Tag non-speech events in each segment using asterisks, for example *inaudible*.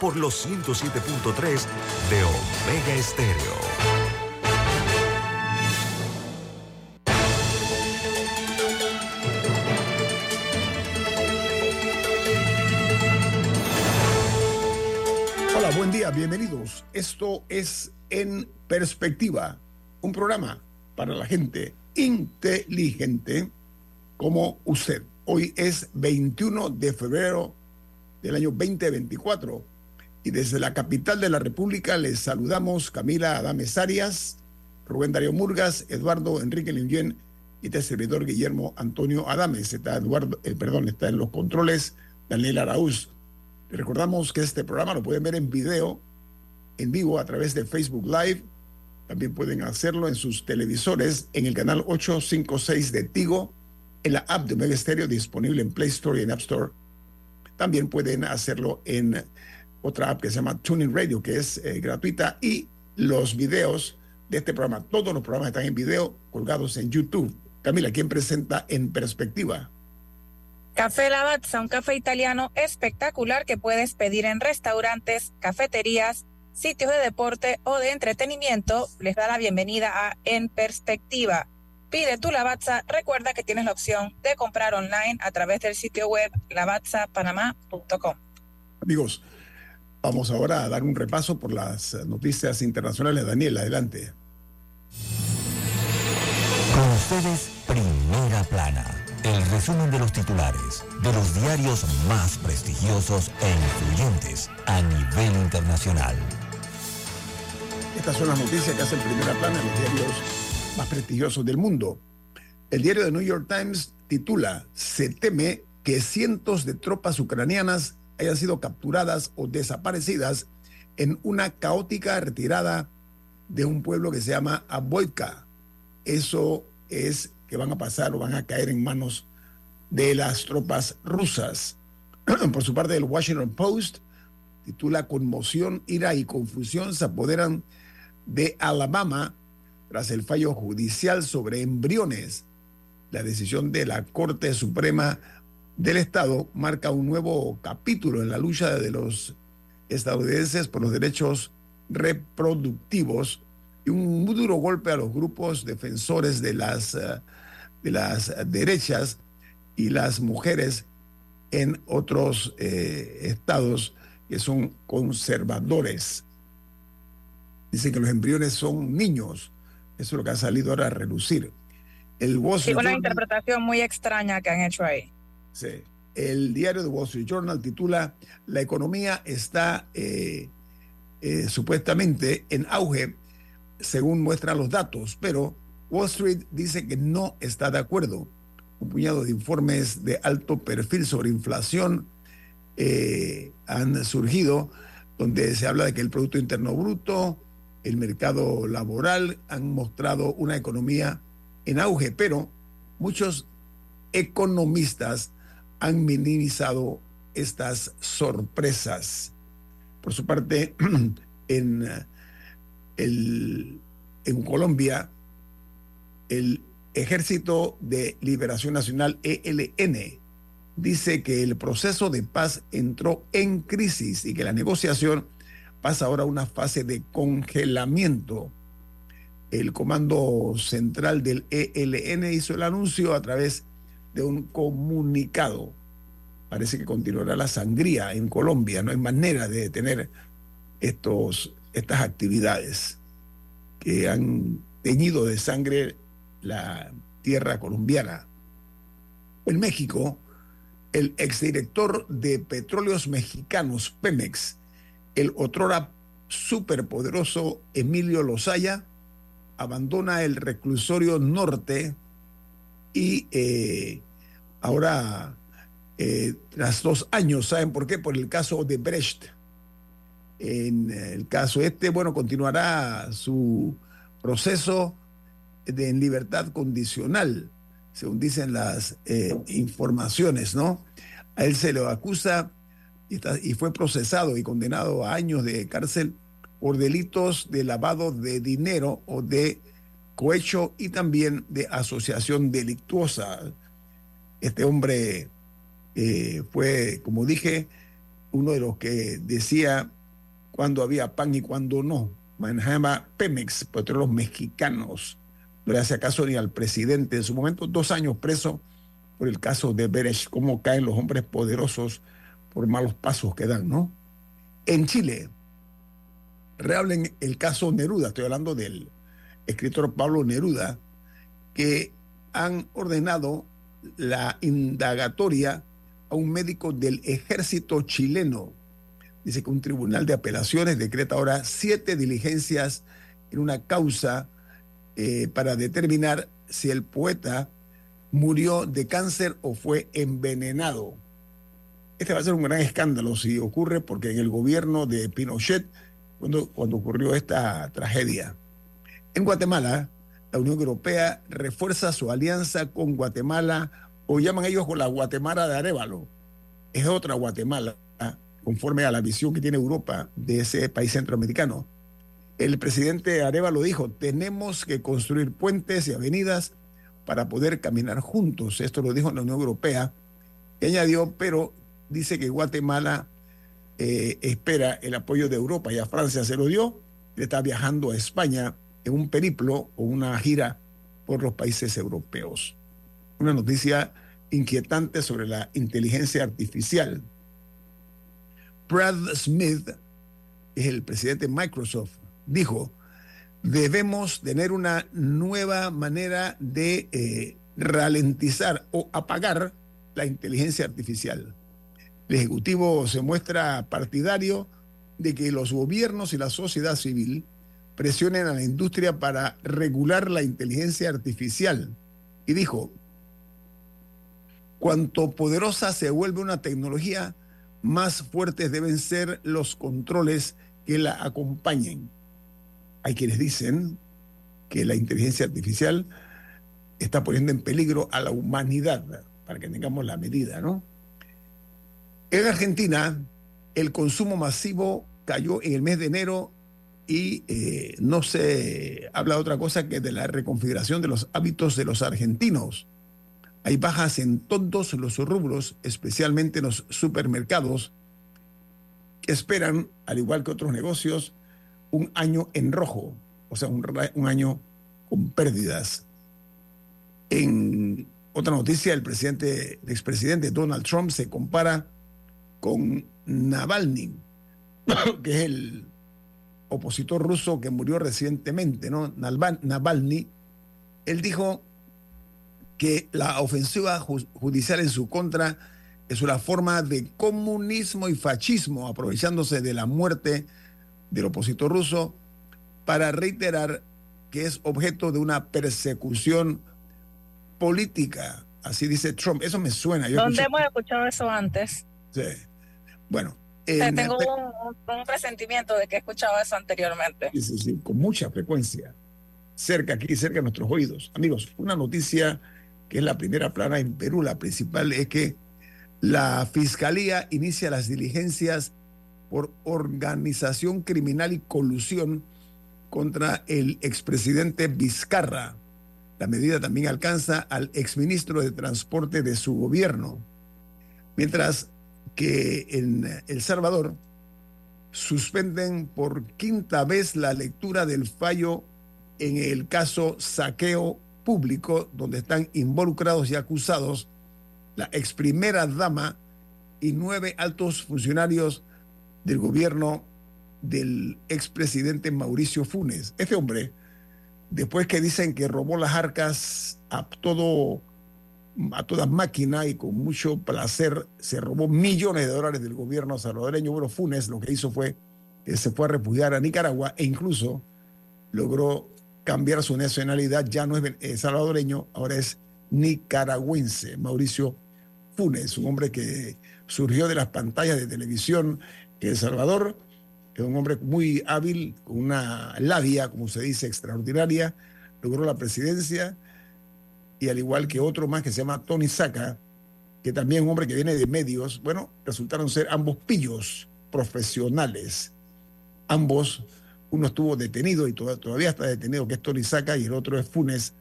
por los 107.3 de Omega Estéreo. Hola, buen día, bienvenidos. Esto es En Perspectiva, un programa para la gente inteligente como usted. Hoy es 21 de febrero del año 2024 y desde la capital de la República les saludamos Camila Adames Arias, Rubén Darío Murgas, Eduardo Enrique Linguien y este servidor Guillermo Antonio Adames. Está Eduardo, eh, perdón, está en los controles Daniel Araúz. recordamos que este programa lo pueden ver en video, en vivo a través de Facebook Live. También pueden hacerlo en sus televisores en el canal 856 de Tigo, en la app de Mega Stereo disponible en Play Store y en App Store. También pueden hacerlo en otra app que se llama Tuning Radio, que es eh, gratuita, y los videos de este programa. Todos los programas están en video colgados en YouTube. Camila, ¿quién presenta en perspectiva? Café Lavazza, un café italiano espectacular que puedes pedir en restaurantes, cafeterías, sitios de deporte o de entretenimiento. Les da la bienvenida a En Perspectiva. Pide tu Lavazza. Recuerda que tienes la opción de comprar online a través del sitio web lavazzapanamá.com. Amigos, Vamos ahora a dar un repaso por las noticias internacionales. Daniel, adelante. Con ustedes, Primera Plana, el resumen de los titulares de los diarios más prestigiosos e influyentes a nivel internacional. Estas son las noticias que hacen Primera Plana en los diarios más prestigiosos del mundo. El diario de New York Times titula, se teme que cientos de tropas ucranianas hayan sido capturadas o desaparecidas en una caótica retirada de un pueblo que se llama Aboyka. Eso es que van a pasar o van a caer en manos de las tropas rusas. *clears throat* Por su parte, el Washington Post titula Conmoción, ira y confusión se apoderan de Alabama tras el fallo judicial sobre embriones. La decisión de la Corte Suprema del Estado marca un nuevo capítulo en la lucha de los estadounidenses por los derechos reproductivos y un muy duro golpe a los grupos defensores de las, eh, de las derechas y las mujeres en otros eh, estados que son conservadores. Dicen que los embriones son niños. Eso es lo que ha salido ahora a relucir. El una interpretación muy extraña que han hecho ahí. Sí. El diario de Wall Street Journal titula La economía está eh, eh, supuestamente en auge, según muestran los datos, pero Wall Street dice que no está de acuerdo. Un puñado de informes de alto perfil sobre inflación eh, han surgido, donde se habla de que el Producto Interno Bruto, el mercado laboral han mostrado una economía en auge, pero muchos economistas han minimizado estas sorpresas. Por su parte, *clears throat* en, el, en Colombia, el Ejército de Liberación Nacional, ELN, dice que el proceso de paz entró en crisis y que la negociación pasa ahora a una fase de congelamiento. El Comando Central del ELN hizo el anuncio a través de un comunicado. Parece que continuará la sangría en Colombia. No hay manera de detener estos, estas actividades que han teñido de sangre la tierra colombiana. En México, el exdirector de Petróleos Mexicanos, Pemex, el otrora superpoderoso Emilio Lozaya, abandona el reclusorio norte y eh, ahora, eh, tras dos años, ¿saben por qué? Por el caso de Brecht. En el caso este, bueno, continuará su proceso de en libertad condicional, según dicen las eh, informaciones, ¿no? A él se le acusa y, fue procesado y condenado a años de cárcel por delitos de lavado de dinero o de cohecho y también de asociación delictuosa. Este hombre eh, fue, como dije, uno de los que decía cuando había pan y cuando no. Manejaba Pemex, petróleos mexicanos. No le hace caso ni al presidente. En su momento, dos años preso por el caso de Beresh, cómo caen los hombres poderosos por malos pasos que dan, ¿no? En Chile, reablen el caso Neruda, estoy hablando del escritor Pablo Neruda, que han ordenado la indagatoria a un médico del ejército chileno. Dice que un tribunal de apelaciones decreta ahora siete diligencias en una causa eh, para determinar si el poeta murió de cáncer o fue envenenado. Este va a ser un gran escándalo si ocurre porque en el gobierno de Pinochet, cuando, cuando ocurrió esta tragedia. En Guatemala, la Unión Europea refuerza su alianza con Guatemala, o llaman ellos con la Guatemala de Arevalo. Es otra Guatemala, conforme a la visión que tiene Europa de ese país centroamericano. El presidente Arevalo dijo, tenemos que construir puentes y avenidas para poder caminar juntos. Esto lo dijo la Unión Europea. Y añadió, pero dice que Guatemala eh, espera el apoyo de Europa y a Francia se lo dio. Le está viajando a España en un periplo o una gira por los países europeos. Una noticia inquietante sobre la inteligencia artificial. Brad Smith, es el presidente de Microsoft, dijo, debemos tener una nueva manera de eh, ralentizar o apagar la inteligencia artificial. El Ejecutivo se muestra partidario de que los gobiernos y la sociedad civil presionen a la industria para regular la inteligencia artificial. Y dijo, cuanto poderosa se vuelve una tecnología, más fuertes deben ser los controles que la acompañen. Hay quienes dicen que la inteligencia artificial está poniendo en peligro a la humanidad, para que tengamos la medida, ¿no? En Argentina, el consumo masivo cayó en el mes de enero y eh, no se habla de otra cosa que de la reconfiguración de los hábitos de los argentinos. Hay bajas en todos los rubros, especialmente en los supermercados, que esperan, al igual que otros negocios, un año en rojo, o sea, un, un año con pérdidas. En otra noticia, el presidente, el expresidente Donald Trump se compara con Navalny, *coughs* que es el opositor ruso que murió recientemente, ¿no? Navalny, él dijo que la ofensiva judicial en su contra es una forma de comunismo y fascismo, aprovechándose de la muerte del opositor ruso para reiterar que es objeto de una persecución política. Así dice Trump. Eso me suena. ¿Dónde hemos escuchado eso antes? Sí. Bueno, tengo un, presentimiento de que he escuchado eso anteriormente. Sí, sí, sí, con mucha frecuencia. Cerca aquí, cerca de nuestros oídos. Amigos, una noticia que es la primera plana en Perú, la principal, es que la Fiscalía inicia las diligencias por organización criminal y colusión contra el expresidente Vizcarra. La medida también alcanza al exministro de Transporte de su gobierno. Mientras que en El Salvador suspenden por quinta vez la lectura del fallo en el caso saqueo público, donde están involucrados y acusados la ex primera dama y nueve altos funcionarios del gobierno del expresidente Mauricio Funes. Este hombre, después que dicen que robó las arcas a todo a toda máquina y con mucho placer se robó millones de dólares del gobierno salvadoreño. Bueno, Funes lo que hizo fue que se fue a refugiar a Nicaragua e incluso logró cambiar su nacionalidad. Ya no es eh, salvadoreño, ahora es nicaragüense. Mauricio Funes, un hombre que surgió de las pantallas de televisión en El Salvador, es un hombre muy hábil, con una labia, como se dice, extraordinaria, logró la presidencia y al igual que otro más que se llama Tony Saca, que también es un hombre que viene de medios, bueno, resultaron ser ambos pillos profesionales. Ambos, uno estuvo detenido y todavía está detenido, que es Tony Saca, y el otro es Funes,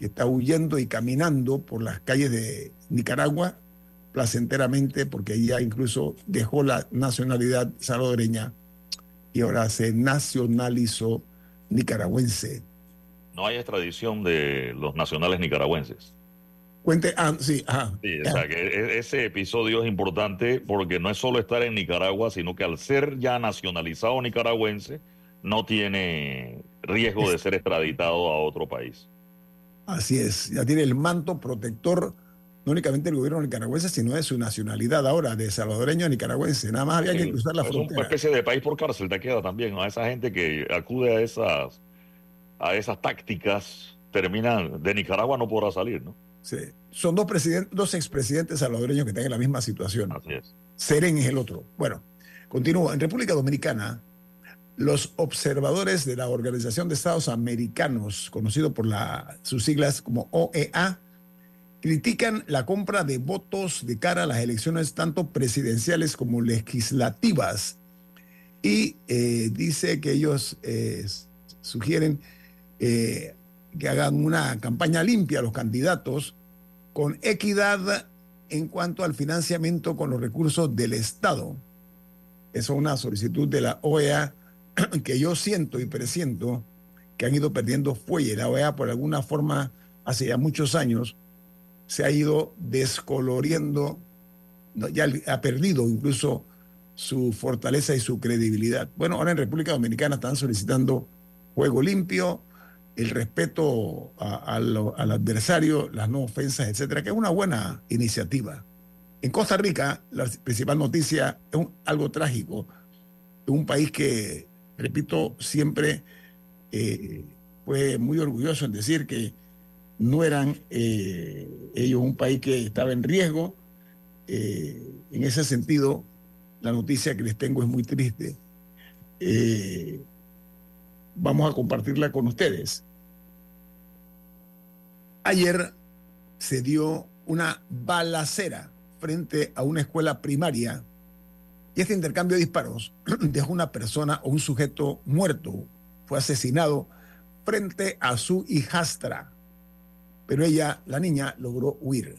que está huyendo y caminando por las calles de Nicaragua placenteramente, porque ya incluso dejó la nacionalidad salvadoreña y ahora se nacionalizó nicaragüense. No hay extradición de los nacionales nicaragüenses. Cuente, ah, sí, ajá. Sí, o sea, que e, ese episodio es importante porque no es solo estar en Nicaragua, sino que al ser ya nacionalizado nicaragüense, no tiene riesgo de ser extraditado a otro país. Así es, ya tiene el manto protector no únicamente del gobierno nicaragüense, sino de su nacionalidad ahora, de salvadoreño a nicaragüense. Nada más había que cruzar la frontera. Es una especie de país por cárcel te queda también, ¿no? A esa gente que acude a esas, a esas tácticas, terminan, de Nicaragua no podrá salir, ¿no? Sí. Son dos, presidentes, dos expresidentes salvadoreños que están en la misma situación. Así es. Seren es el otro. Bueno, continúa. En República Dominicana, los observadores de la Organización de Estados Americanos, conocido por la, sus siglas como OEA, critican la compra de votos de cara a las elecciones tanto presidenciales como legislativas y eh, dice que ellos eh, sugieren eh, que hagan una campaña limpia los candidatos con equidad en cuanto al financiamiento con los recursos del Estado. Esa es una solicitud de la OEA *clears throat* que yo siento y presiento que han ido perdiendo fuelle. La OEA por alguna forma hace ya muchos años se ha ido descoloriendo, ya ha perdido incluso su fortaleza y su credibilidad. Bueno, ahora en República Dominicana están solicitando juego limpio, el respeto al adversario, las no ofensas, etcétera, que es una buena iniciativa. En Costa Rica, la principal noticia es algo trágico. Un país que, repito, siempre eh, fue muy orgulloso en decir que no eran eh, ellos un país que estaba en riesgo. Eh, en ese sentido, la noticia que les tengo es muy triste. Vamos a compartirla con ustedes. Ayer se dio una balacera frente a una escuela primaria y este intercambio de disparos *clears throat* dejó una persona o un sujeto muerto. Fue asesinado frente a su hijastra pero ella, la niña, logró huir.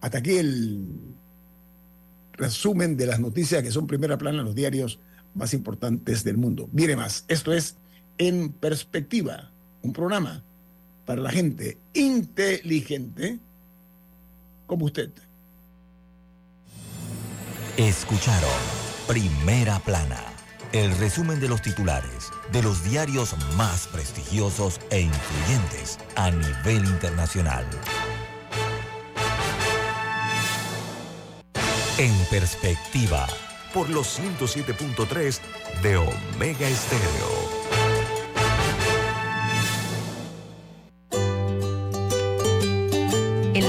Hasta aquí el resumen de las noticias que son primera plana en los diarios más importantes del mundo. Mire más, esto es En Perspectiva, un programa para la gente inteligente como usted. Escucharon Primera Plana, el resumen de los titulares de los diarios más prestigiosos e influyentes a nivel internacional. En perspectiva, por los 107.3 de Omega Estéreo.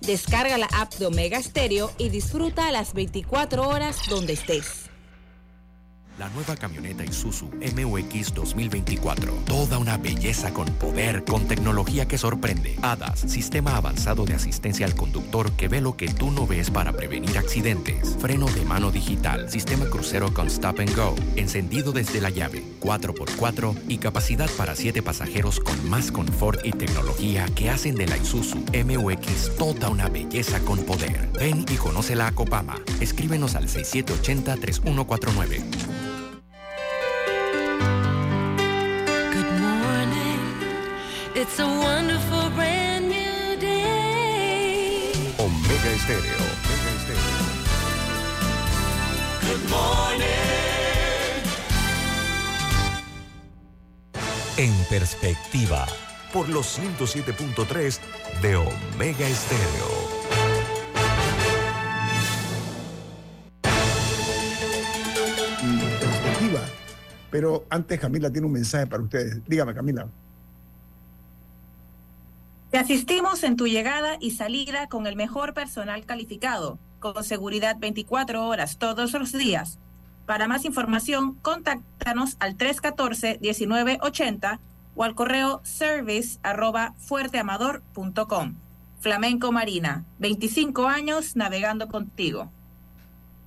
Descarga la app de Omega Stereo y disfruta las 24 horas donde estés. La nueva camioneta Isuzu MUX 2024. Toda una belleza con poder, con tecnología que sorprende. HADAS, sistema avanzado de asistencia al conductor que ve lo que tú no ves para prevenir accidentes. Freno de mano digital, sistema crucero con stop and go, encendido desde la llave, 4x4 y capacidad para 7 pasajeros con más confort y tecnología que hacen de la Isuzu MUX toda una belleza con poder. Ven y conócela a Copama. Escríbenos al 6780-3149. Estéreo. Good morning. En perspectiva. Por los 107.3 de Omega Estéreo. perspectiva. Pero antes Camila tiene un mensaje para ustedes. Dígame, Camila. Te asistimos en tu llegada y salida con el mejor personal calificado, con seguridad 24 horas todos los días. Para más información, contáctanos al 314-1980 o al correo service arroba fuerteamador.com. Flamenco Marina, 25 años navegando contigo.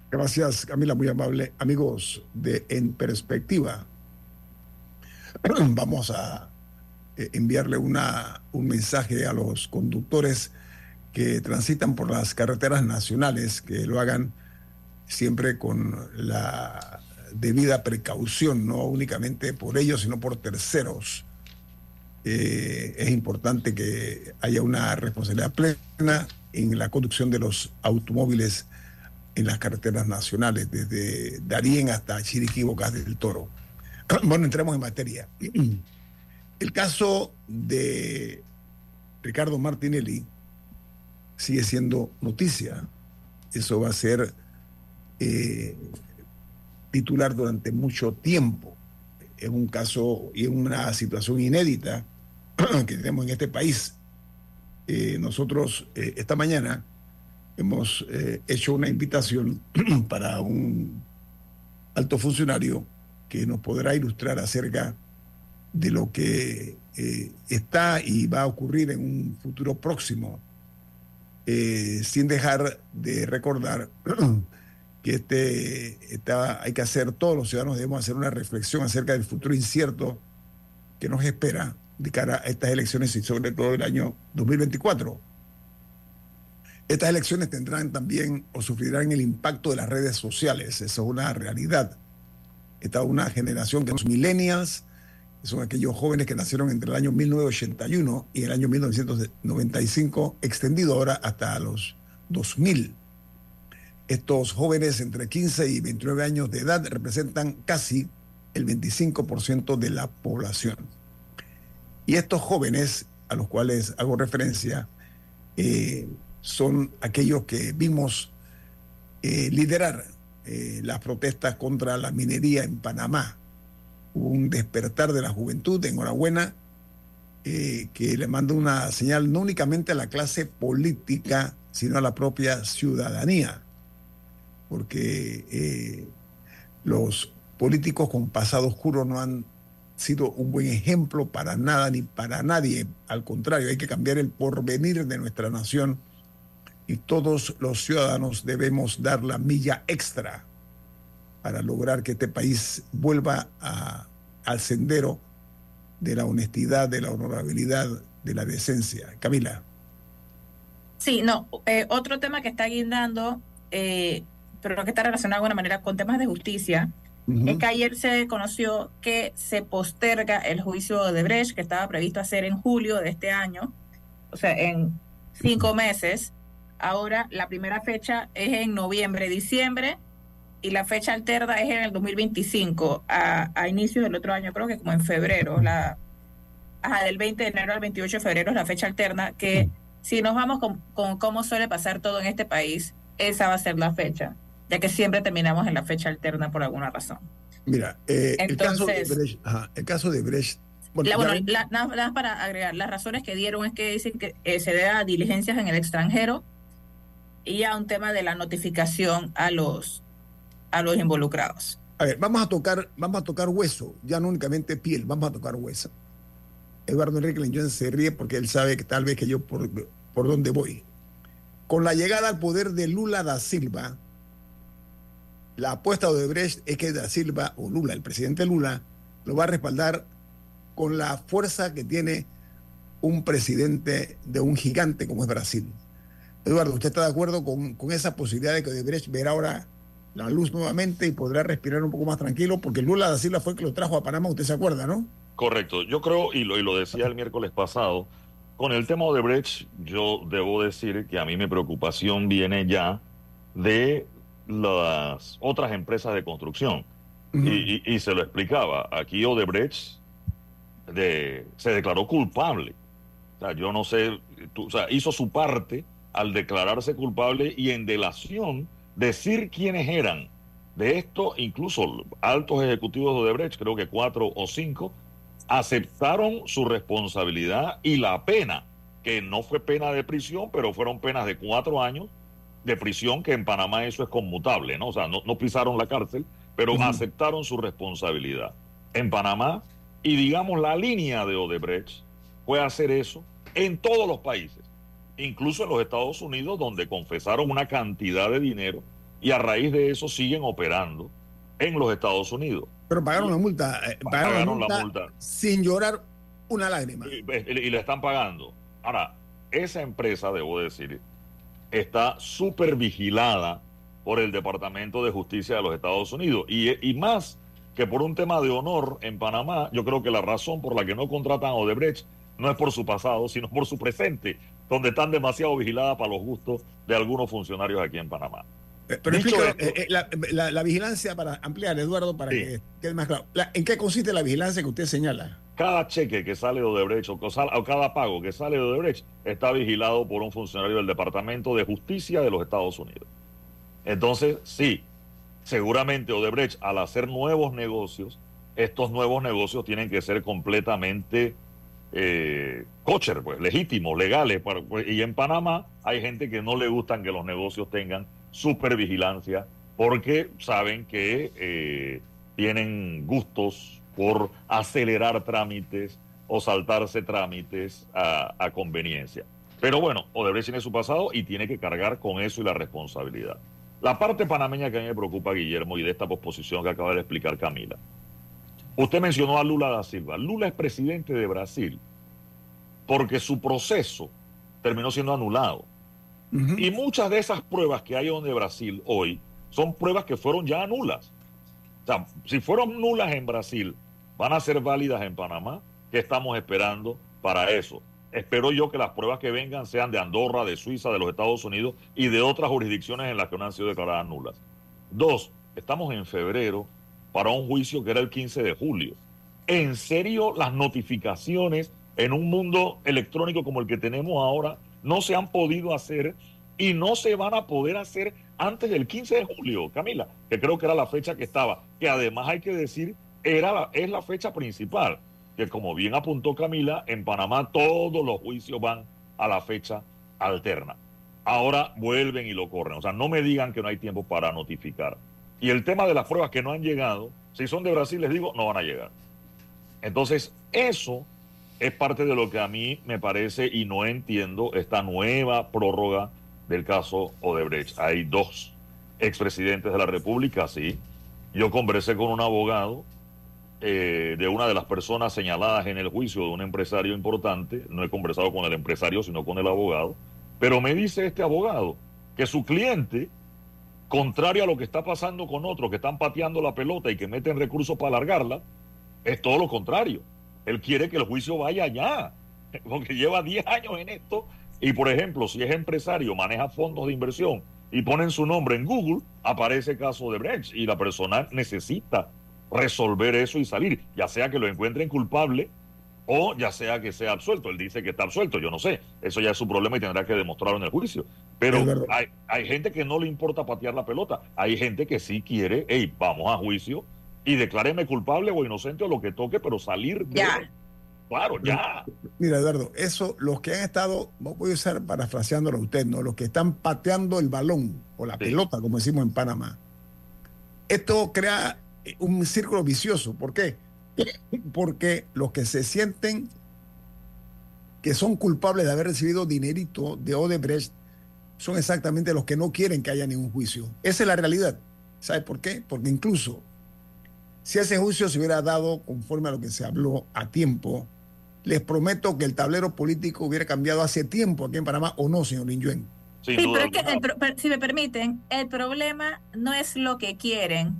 Gracias, Camila, muy amable. Amigos de En Perspectiva, *clears throat* vamos a eh, enviarle una, un mensaje a los conductores que transitan por las carreteras nacionales, que lo hagan siempre con la debida precaución, no únicamente por ellos, sino por terceros. Eh, es importante que haya una responsabilidad plena en la conducción de los automóviles en las carreteras nacionales, desde Darien hasta Chiriquí, Bocas del Toro. *clears throat* Bueno, entremos en materia. *clears throat* El caso de Ricardo Martinelli sigue siendo noticia. Eso va a ser eh, titular durante mucho tiempo. Es un caso y una situación inédita *clears throat* que tenemos en este país. Eh, nosotros eh, esta mañana hemos hecho una invitación *clears throat* para un alto funcionario que nos podrá ilustrar acerca lo que eh, está y va a ocurrir en un futuro próximo, eh, sin dejar de recordar *clears throat* que este, está, hay que hacer, todos los ciudadanos debemos hacer una reflexión acerca del futuro incierto que nos espera de cara a estas elecciones y sobre todo el año 2024. Estas elecciones tendrán también o sufrirán el impacto de las redes sociales, eso es una realidad. Esta es una generación que los millennials, son aquellos jóvenes que nacieron entre el año 1981 y el año 1995, extendido ahora hasta los 2000. Estos jóvenes entre 15 y 29 años de edad representan casi el 25% de la población. Y estos jóvenes, a los cuales hago referencia, eh, son aquellos que vimos eh, liderar eh, las protestas contra la minería en Panamá. Un despertar de la juventud, enhorabuena, eh, que le manda una señal no únicamente a la clase política, sino a la propia ciudadanía, porque eh, los políticos con pasado oscuro no han sido un buen ejemplo para nada ni para nadie. Al contrario, hay que cambiar el porvenir de nuestra nación y todos los ciudadanos debemos dar la milla extra para lograr que este país vuelva a, al sendero de la honestidad, de la honorabilidad, de la decencia. Camila. Sí, no, eh, otro tema que está guindando, eh, pero que está relacionado de alguna manera con temas de justicia, es que ayer se conoció que se posterga el juicio de Brecht, que estaba previsto hacer en julio de este año, o sea, en cinco meses. Ahora la primera fecha es en noviembre, diciembre, y la fecha alterna es en el 2025, a, a inicios del otro año, creo que como en febrero, la ajá, del 20 de enero al 28 de febrero es la fecha alterna, que si nos vamos con, con cómo suele pasar todo en este país, esa va a ser la fecha, ya que siempre terminamos en la fecha alterna por alguna razón. Mira, eh, el, caso de Brecht, ajá, el caso de Brecht, bueno, La- bueno, la- nada nada más para agregar, las razones que dieron es que dicen que eh, se debe a diligencias en el extranjero y a un tema de la notificación a los, a los involucrados. A ver, vamos a tocar, vamos a tocar hueso, ya no únicamente piel, vamos a tocar hueso. Eduardo Enrique Leñón se ríe porque él sabe que tal vez que yo por, por dónde voy. Con la llegada al poder de Lula da Silva, la apuesta de Odebrecht es que da Silva, o Lula, el presidente Lula, lo va a respaldar con la fuerza que tiene un presidente de un gigante como es Brasil. Eduardo, ¿usted está de acuerdo con, con esa posibilidad de que Odebrecht verá ahora la luz nuevamente y podrá respirar un poco más tranquilo? Porque Lula da Silva fue el que lo trajo a Panamá, usted se acuerda, ¿no? Correcto. Yo creo, y lo, y lo decía el miércoles pasado, con el tema de Brecht, yo debo decir que a mí mi preocupación viene ya de las otras empresas de construcción. Y- y se lo explicaba. Aquí Odebrecht de, se declaró culpable. O sea, yo no sé, tú- o sea, hizo su parte al declararse culpable y en delación decir quiénes eran. De esto, incluso altos ejecutivos de Odebrecht, creo que cuatro o cinco, aceptaron su responsabilidad y la pena, que no fue pena de prisión, pero fueron penas de cuatro años de prisión, que en Panamá eso es conmutable, ¿no? O sea, no, no pisaron la cárcel, pero aceptaron su responsabilidad. En Panamá, y digamos, la línea de Odebrecht fue hacer eso en todos los países, incluso en los Estados Unidos, donde confesaron una cantidad de dinero y a raíz de eso siguen operando en los Estados Unidos. Pero pagaron la multa, eh, pagaron, Pagaron la, la multa multa. sin llorar una lágrima. Y, y le están pagando. Ahora, esa empresa, debo decir, está súper vigilada por el Departamento de Justicia de los Estados Unidos. Y, y más que por un tema de honor en Panamá, yo creo que la razón por la que no contratan a Odebrecht no es por su pasado, sino por su presente, donde están demasiado vigiladas para los gustos de algunos funcionarios aquí en Panamá. Eh, Pero explica eh, eh, la, la- la vigilancia para ampliar, Eduardo, para Sí. que quede más claro. La- ¿En qué consiste la vigilancia que usted señala? cada cheque que sale de Odebrecht o, o cada pago que sale de Odebrecht está vigilado por un funcionario del Departamento de Justicia de los Estados Unidos. Entonces, sí, seguramente Odebrecht al hacer nuevos negocios, estos nuevos negocios tienen que ser completamente eh, kosher, pues, legítimos, legales. pues, y en Panamá hay gente que no le gustan que los negocios tengan supervigilancia porque saben que eh, tienen gustos por acelerar trámites o saltarse trámites a, a conveniencia. Pero bueno, Odebrecht tiene su pasado y tiene que cargar con eso y la responsabilidad. La parte panameña que a mí me preocupa, Guillermo, y de esta posposición que acaba de explicar Camila. Usted mencionó a Lula da Silva. Lula es presidente de Brasil porque su proceso terminó siendo anulado. Y muchas de esas pruebas que hay en Brasil hoy son pruebas que fueron ya nulas. O sea, si fueron nulas en Brasil, van a ser válidas en Panamá. ¿Qué estamos esperando para eso? Espero yo que las pruebas que vengan sean de Andorra, de Suiza, de los Estados Unidos y de otras jurisdicciones en las que no han sido declaradas nulas. Dos, estamos en febrero para un juicio que era el 15 de julio. ¿En serio las notificaciones en un mundo electrónico como el que tenemos ahora no se han podido hacer y no se van a poder hacer antes del 15 de julio, Camila, que creo que era la fecha que estaba, que además hay que decir, era la- es la fecha principal, que como bien apuntó Camila, en Panamá todos los juicios van a la fecha alterna. Ahora vuelven y lo corren, o sea, no me digan que no hay tiempo para notificar. Y el tema de las pruebas que no han llegado, si son de Brasil, les digo, no van a llegar. Entonces, eso es parte de lo que a mí me parece y no entiendo esta nueva prórroga del caso Odebrecht. Hay dos expresidentes de la República, sí. Yo conversé con un abogado eh, de una de las personas señaladas en el juicio de un empresario importante. No he conversado con el empresario, sino con el abogado. Pero me dice este abogado que su cliente, contrario a lo que está pasando con otros que están pateando la pelota y que meten recursos para alargarla, es todo lo contrario. Él quiere que el juicio vaya allá, *laughs* porque lleva 10 años en esto. Y por ejemplo, si es empresario, maneja fondos de inversión y ponen su nombre en Google, aparece caso de Brecht y la persona necesita resolver eso y salir, ya sea que lo encuentren culpable o ya sea que sea absuelto. Él dice que está absuelto, yo no sé, eso ya es su problema y tendrá que demostrarlo en el juicio. Pero hay, hay gente que no le importa patear la pelota, hay gente que sí quiere, hey, vamos a juicio y decláreme culpable o inocente o lo que toque, pero salir de... Ya. Claro, ya. Mira, Eduardo, eso, los que han estado, voy a estar parafraseándolo a usted, ¿no? Los que están pateando el balón o la Sí. pelota, como decimos en Panamá. Esto crea un círculo vicioso. ¿Por qué? Porque los que se sienten que son culpables de haber recibido dinerito de Odebrecht son exactamente los que no quieren que haya ningún juicio. Esa es la realidad. ¿Sabe por qué? Porque incluso si ese juicio se hubiera dado conforme a lo que se habló a tiempo, les prometo que el tablero político hubiera cambiado hace tiempo aquí en Panamá, ¿o no, señor Lin Yuen? Sí, pero es que, si me permiten, el problema no es lo que quieren,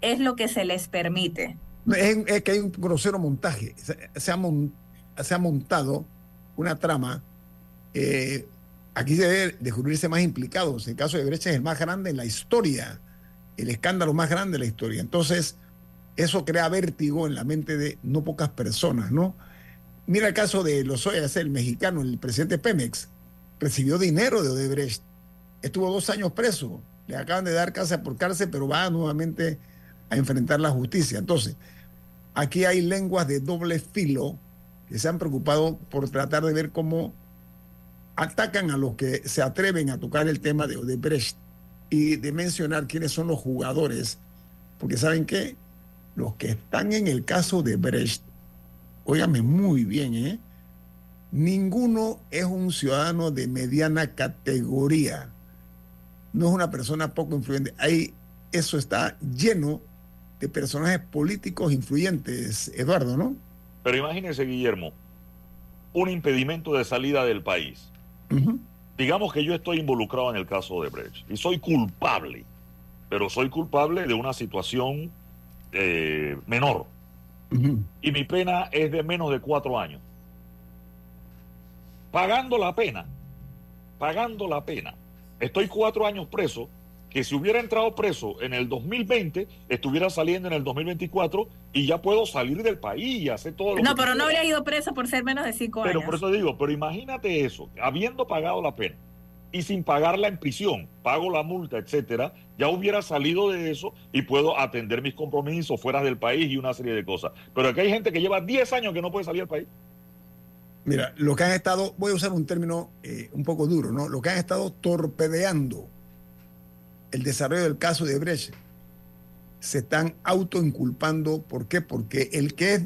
es lo que se les permite. Es, que hay un grosero montaje. Se, ha, se ha montado una trama. Eh, aquí se debe descubrirse más implicados. El caso de Brecha es el más grande en la historia, el escándalo más grande de la historia. Entonces, eso crea vértigo en la mente de no pocas personas, ¿no? Mira el caso de Lozoya, es el mexicano, el presidente Pemex, recibió dinero de Odebrecht, estuvo dos años preso, le acaban de dar casa por cárcel, pero va nuevamente a enfrentar la justicia. Entonces, aquí hay lenguas de doble filo que se han preocupado por tratar de ver cómo atacan a los que se atreven a tocar el tema de Odebrecht y de mencionar quiénes son los jugadores, porque saben que los que están en el caso de Brecht, óigame muy bien, ¿eh? ninguno es un ciudadano de mediana categoría, no es una persona poco influyente. Ahí eso está lleno de personajes políticos influyentes, Eduardo, ¿no? Pero imagínese, Guillermo, un impedimento de salida del país. Digamos que yo estoy involucrado en el caso de Brecht y soy culpable, pero soy culpable de una situación eh, menor. Y mi pena es de menos de cuatro años. Pagando la pena, pagando la pena. Estoy cuatro años preso que si hubiera entrado preso en el 2020, estuviera saliendo en el 2024 y ya puedo salir del país y hacer todo lo No, pero no habría ido preso por ser menos de cinco años. Pero por eso digo, pero imagínate eso, habiendo pagado la pena y sin pagarla en prisión, pago la multa, etcétera, ya hubiera salido de eso y puedo atender mis compromisos fuera del país y una serie de cosas. Pero aquí hay gente que lleva 10 años que no puede salir del país. Mira, lo que han estado, voy a usar un término eh, un poco duro, ¿no? Lo que han estado torpedeando el desarrollo del caso de Brecht se están autoinculpando. ¿Por qué? Porque el que es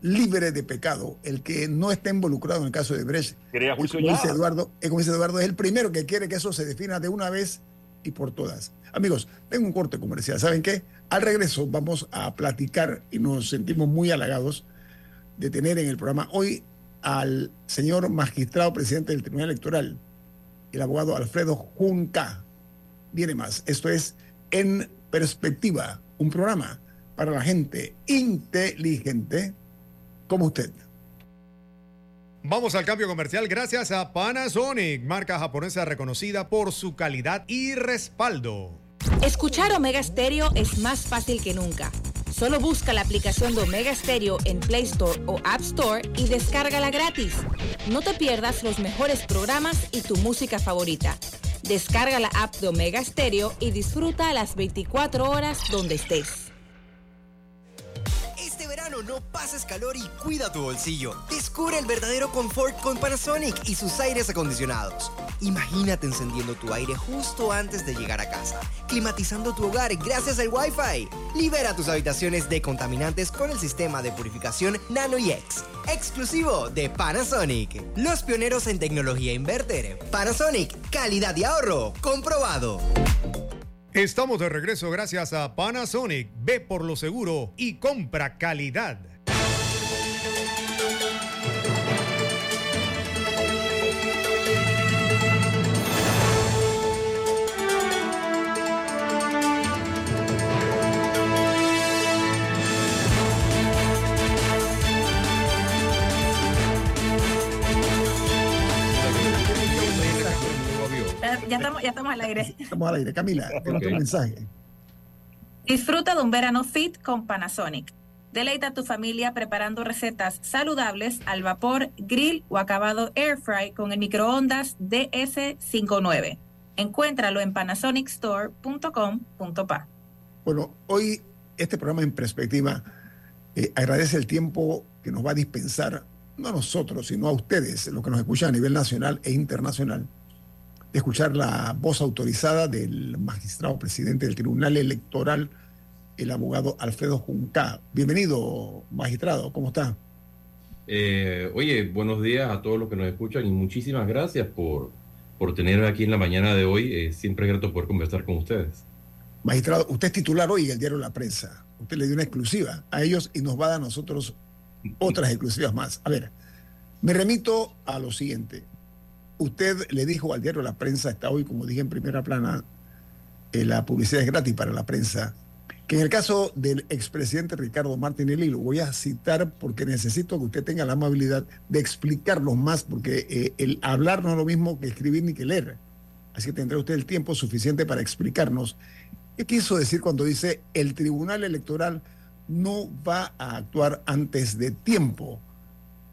libre de pecado, el que no está involucrado en el caso de Brecht, como, dice Eduardo, como dice Eduardo, es el primero que quiere que eso se defina de una vez y por todas. Amigos, tengo un corte comercial. ¿Saben qué? Al regreso vamos a platicar y nos sentimos muy halagados de tener en el programa hoy al señor magistrado presidente del Tribunal Electoral, el abogado Alfredo Junca viene más. Esto es En Perspectiva, un programa para la gente inteligente como usted. Vamos al cambio comercial gracias a Panasonic, marca japonesa reconocida por su calidad y respaldo. Escuchar Omega Stereo es más fácil que nunca. Solo busca la aplicación de Omega Stereo en Play Store o App Store y descárgala gratis. No te pierdas los mejores programas y tu música favorita. Descarga la app de Omega Stereo y disfruta las 24 horas donde estés. No pases calor y cuida tu bolsillo. Descubre el verdadero confort con Panasonic y sus aires acondicionados. Imagínate encendiendo tu aire justo antes de llegar a casa, climatizando tu hogar gracias al Wi-Fi. Libera tus habitaciones de contaminantes con el sistema de purificación Nano X, exclusivo de Panasonic. Los pioneros en tecnología inverter. Panasonic, calidad y ahorro, comprobado. Estamos de regreso gracias a Panasonic. Ve por lo seguro y compra calidad. Ya estamos, ya estamos al aire. Estamos al aire. Camila, tengo un mensaje. Disfruta de un verano fit con Panasonic. Deleita a tu familia preparando recetas saludables al vapor, grill o acabado air fry con el microondas DS59. Encuéntralo en panasonicstore.com.pa. Bueno, hoy este programa en perspectiva eh, agradece el tiempo que nos va a dispensar, no a nosotros, sino a ustedes, los que nos escuchan a nivel nacional e internacional, de escuchar la voz autorizada del magistrado presidente del Tribunal Electoral el abogado Alfredo Junca. Bienvenido, magistrado, ¿cómo está? Eh, oye, buenos días a todos los que nos escuchan y muchísimas gracias por, por tenerme aquí en la mañana de hoy. Eh, siempre es grato poder conversar con ustedes. Magistrado, usted es titular hoy en el diario La Prensa. Usted le dio una exclusiva a ellos y nos va a dar a nosotros otras exclusivas más. A ver, me remito a lo siguiente. Usted le dijo al diario La Prensa, está hoy, como dije en primera plana, eh, la publicidad es gratis para la prensa, que en el caso del expresidente Ricardo Martinelli, lo voy a citar porque necesito que usted tenga la amabilidad de explicarlo más, porque eh, el hablar no es lo mismo que escribir ni que leer. Así que tendrá usted el tiempo suficiente para explicarnos qué quiso decir cuando dice el Tribunal Electoral no va a actuar antes de tiempo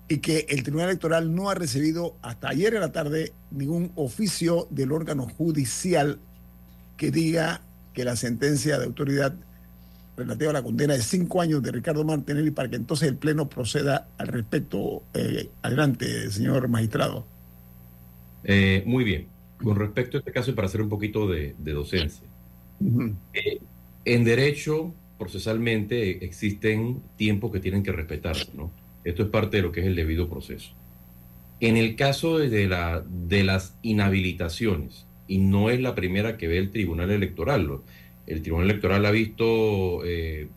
y que el Tribunal Electoral no ha recibido hasta ayer en la tarde ningún oficio del órgano judicial que diga que la sentencia de autoridad relativa a la condena de cinco años de Ricardo Martinelli para que entonces el Pleno proceda al respecto. Eh, adelante, señor magistrado. Eh, muy bien. Con respecto a este caso, y para hacer un poquito de, docencia. Eh, en derecho, procesalmente, existen tiempos que tienen que respetarse, ¿no? Esto es parte de lo que es el debido proceso. En el caso de, la, de las inhabilitaciones, y no es la primera que ve el Tribunal Electoral, el Tribunal Electoral ha visto eh,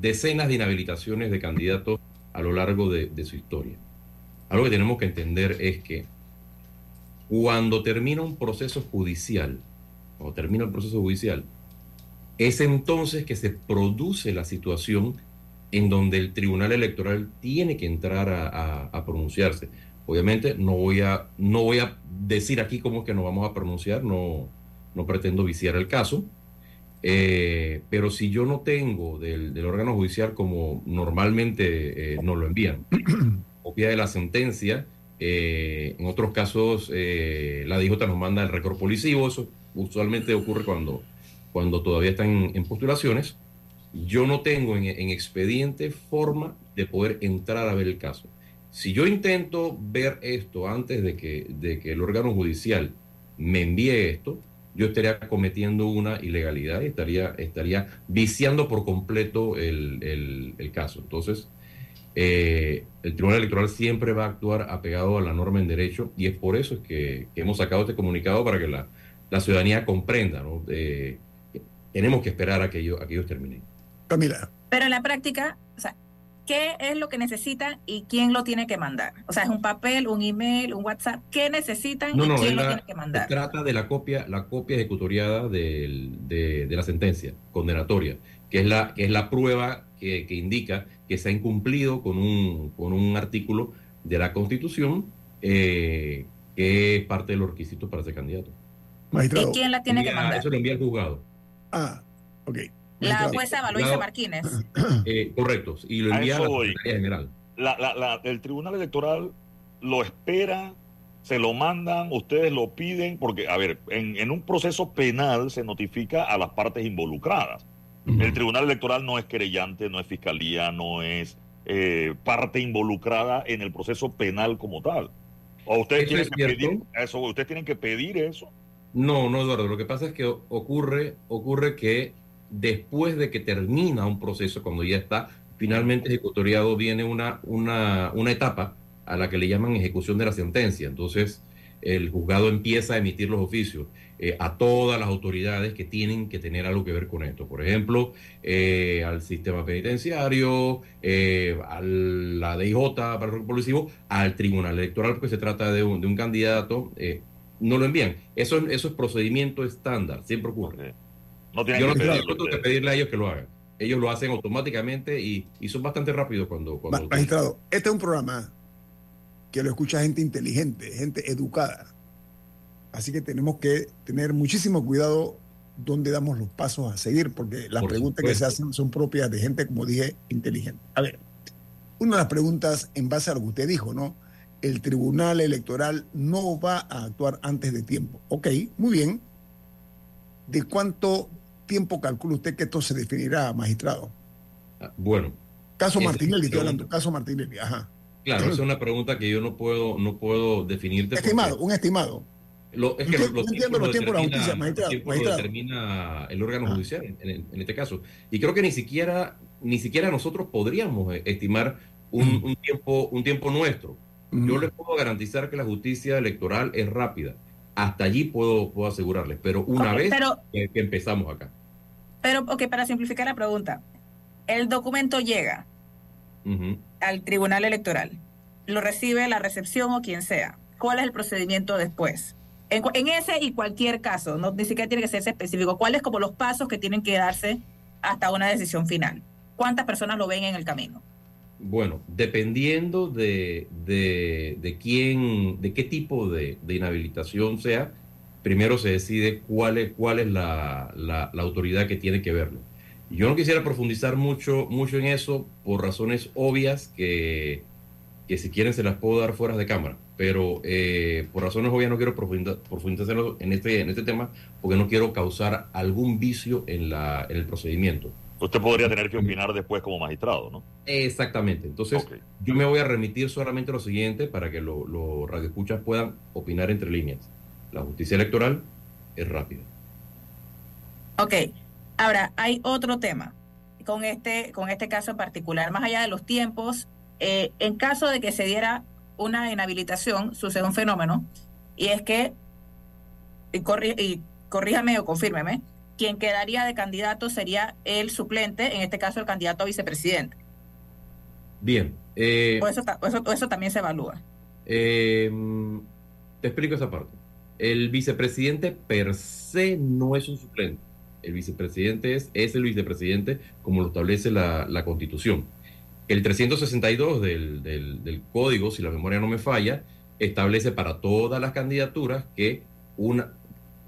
decenas de inhabilitaciones de candidatos a lo largo de, su historia. Algo que tenemos que entender es que cuando termina un proceso judicial, o termina el proceso judicial, es entonces que se produce la situación en donde el Tribunal Electoral tiene que entrar a, pronunciarse. Obviamente no voy a, no voy a decir aquí cómo es que nos vamos a pronunciar, no, no pretendo viciar el caso, eh, pero si yo no tengo del, órgano judicial como normalmente eh, nos lo envían, *clears throat* copia de la sentencia, eh, en otros casos la DJ nos manda el récord policivo, eso usualmente ocurre cuando, cuando todavía están en, postulaciones. Yo no tengo en, expediente forma de poder entrar a ver el caso. Si yo intento ver esto antes de que, el órgano judicial me envíe esto, yo estaría cometiendo una ilegalidad y estaría, estaría viciando por completo el, caso. Entonces, eh, el Tribunal Electoral siempre va a actuar apegado a la norma en derecho y es por eso es que, hemos sacado este comunicado para que la, ciudadanía comprenda. ¿no? Eh, tenemos que esperar a que, ellos, a que ellos terminen. Camila. Pero en la práctica, o sea, qué es lo que necesitan y quién lo tiene que mandar. O sea, es un papel, un email, un WhatsApp. ¿Qué necesitan y quién lo tiene que mandar? Se trata de la copia, la copia ejecutoriada de, la sentencia condenatoria, que es la, que es la prueba que, indica que se ha incumplido con un, con un artículo de la Constitución eh, que es parte de los requisitos para ser candidato. ¿Y quién la tiene que mandar? Eso lo envía el juzgado. Ah, ok. La jueza Valoisa Martínez. *clears throat* Eh, correcto, y lo envía a, la General. el Tribunal Electoral lo espera, se lo mandan, ustedes lo piden, porque, a ver, en, un proceso penal se notifica a las partes involucradas. El Tribunal Electoral no es querellante, no es fiscalía, no es eh, parte involucrada en el proceso penal como tal. ¿O ustedes tienen que pedir eso? ¿Ustedes tienen que pedir eso? No, no, Eduardo. Lo que pasa es que ocurre, ocurre que después de que termina un proceso, cuando ya está finalmente ejecutoriado, viene una, una, una etapa a la que le llaman ejecución de la sentencia. Entonces, el juzgado empieza a emitir los oficios eh, a todas las autoridades que tienen que tener algo que ver con esto. Por ejemplo, eh, al sistema penitenciario, eh, a la DIJ para el policivo, al tribunal electoral, porque se trata de un, de un candidato, no lo envían. Eso, eso es procedimiento estándar, siempre ocurre. No Yo no tengo que pedirle a ellos que lo hagan. Ellos lo hacen automáticamente y, son bastante rápidos cuando... cuando Magistrado, este es un programa que lo escucha gente inteligente, gente educada. Así que tenemos que tener muchísimo cuidado dónde damos los pasos a seguir, porque las preguntas que se hacen son propias de gente, como dije, inteligente. A ver, una de las preguntas en base a lo que usted dijo, ¿no? El Tribunal Electoral no va a actuar antes de tiempo. Ok, muy bien. ¿De cuánto tiempo calcula usted que esto se definirá, magistrado? Ah, bueno. Caso Martinelli, estoy hablando, caso Martinelli, ajá. Claro, esa es una pregunta que yo no puedo, no puedo definirte. Estimado, un estimado. Lo, es que Yo los, los entiendo los tiempos de la justicia, magistrado, los tiempos lo magistrado. determina el órgano Ah. judicial en, en- en este caso. Y creo que ni siquiera, ni siquiera nosotros podríamos eh, estimar un, un tiempo, un tiempo nuestro. Yo les puedo garantizar que la justicia electoral es rápida. Hasta allí puedo, puedo asegurarles, pero una vez pero- que, que empezamos acá. Pero, ok, para simplificar la pregunta, el documento llega al Tribunal Electoral, lo recibe la recepción o quien sea. ¿Cuál es el procedimiento después? En ese y cualquier caso, no ni siquiera tiene que ser específico. ¿Cuáles como los pasos que tienen que darse hasta una decisión final? ¿Cuántas personas lo ven en el camino? Bueno, dependiendo de, de, de quién, de qué tipo de, de inhabilitación sea, primero se decide cuál es, cuál es la, la- la autoridad que tiene que verlo. Yo no quisiera profundizar mucho, mucho en eso por razones obvias que, que si quieren se las puedo dar fuera de cámara, pero eh, por razones obvias no quiero profunda- profundizar en este, en este tema porque no quiero causar algún vicio en, la, en el procedimiento. Usted podría tener que opinar después como magistrado, ¿no? Exactamente. Entonces, yo me voy a remitir solamente a lo siguiente para que los lo radioescuchas puedan opinar entre líneas. La justicia electoral es rápida. Ok, ahora hay otro tema con este, con este caso en particular, más allá de los tiempos, eh, en caso de que se diera una inhabilitación, sucede un fenómeno, y es que, y, corri- y corríjame o confírmeme, quien quedaría de candidato sería el suplente, en este caso el candidato a vicepresidente. Bien. eh, O eso, eso también se evalúa. eh, te explico esa parte. El vicepresidente per se no es un suplente. El vicepresidente es, es el vicepresidente como lo establece la, la constitución. El 362 del, del, del código, si la memoria no me falla, establece para todas las candidaturas que una,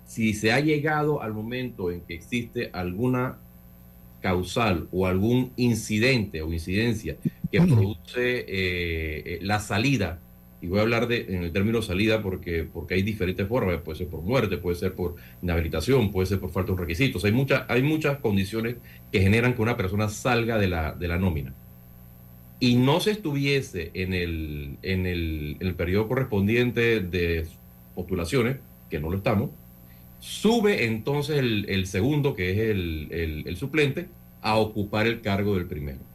si se ha llegado al momento en que existe alguna causal o algún incidente o incidencia que produce eh, eh, la salida, y voy a hablar de, en el término salida porque, porque hay diferentes formas, puede ser por muerte, puede ser por inhabilitación, puede ser por falta de un requisito, O sea, hay, muchas hay muchas condiciones que generan que una persona salga de la, de la nómina y no se estuviese en el, en el, periodo correspondiente de postulaciones, que no lo estamos, sube entonces el, segundo, que es el- el suplente, a ocupar el cargo del primero.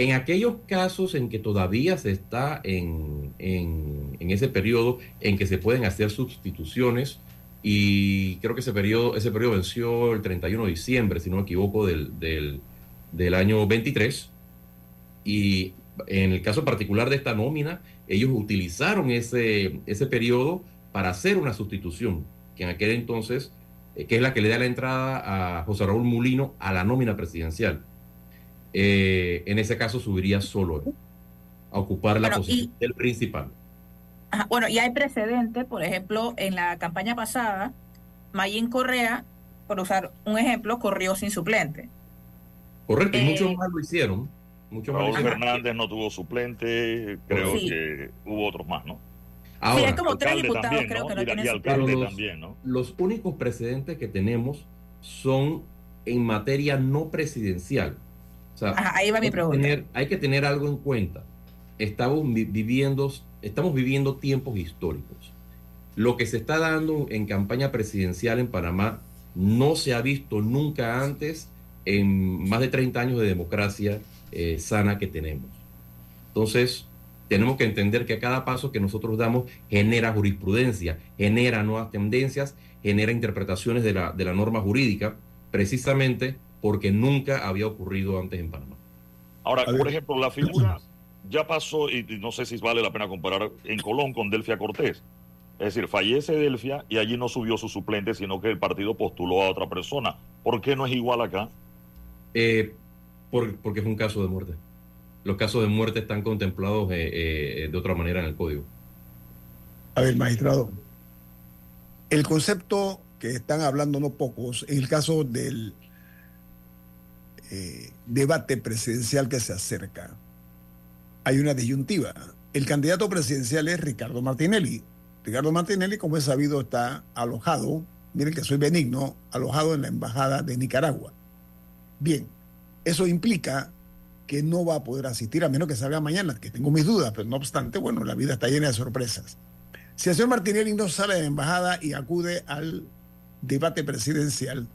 En aquellos casos en que todavía se está en, en- ese periodo en que se pueden hacer sustituciones, y creo que ese periodo, ese periodo venció el 31 de diciembre, si no me equivoco, del, del, del año 23, y en el caso particular de esta nómina, ellos utilizaron ese, ese periodo para hacer una sustitución, que en aquel entonces, eh, que es la que le da la entrada a José Raúl Mulino a la nómina presidencial. Eh, en ese caso subiría solo él, a ocupar la Bueno, posición del principal. Ajá, Bueno, y hay precedentes, por ejemplo, en la campaña pasada, Mayín Correa, por usar un ejemplo, corrió sin suplente. Correcto, y Eh, muchos más lo hicieron. Muchos más Raúl hicieron. Fernández no tuvo suplente, creo Sí. que hubo otros más, ¿no? Ahora, hay como tres diputados, también, creo ¿no? que no Y- tienen alcalde los- también, ¿no? Los únicos precedentes que tenemos son en materia no presidencial. O sea, Ajá, ahí va mi hay que pregunta. tener- hay que tener algo en cuenta. Estamos vi- viviendo, estamos viviendo tiempos históricos. Lo que se está dando en campaña presidencial en Panamá no se ha visto nunca antes en más de 30 años de democracia eh, sana que tenemos. Entonces, tenemos que entender que cada paso que nosotros damos genera jurisprudencia, genera nuevas tendencias, genera interpretaciones de la, de la norma jurídica, precisamente porque nunca había ocurrido antes en Panamá. Ahora, por ejemplo, la figura ya pasó, y y no sé si vale la pena comparar en Colón con Delfia Cortés. Es decir, fallece Delfia y allí no subió su suplente, sino que el partido postuló a otra persona. ¿Por qué no es igual acá? Eh, por- porque es un caso de muerte. Los casos de muerte están contemplados eh, eh, de otra manera en el código. A ver, magistrado. El concepto que están hablando no pocos, en el caso del eh, debate presidencial que se acerca, hay una disyuntiva. El candidato presidencial es Ricardo Martinelli. Ricardo Martinelli, como es sabido, está alojado, miren que soy benigno, alojado en la Embajada de Nicaragua. Bien, eso implica que no va a poder asistir a menos que salga mañana, que tengo mis dudas, pero no obstante, bueno, la vida está llena de sorpresas. Si el señor Martinelli no sale de la embajada y acude al debate presidencial,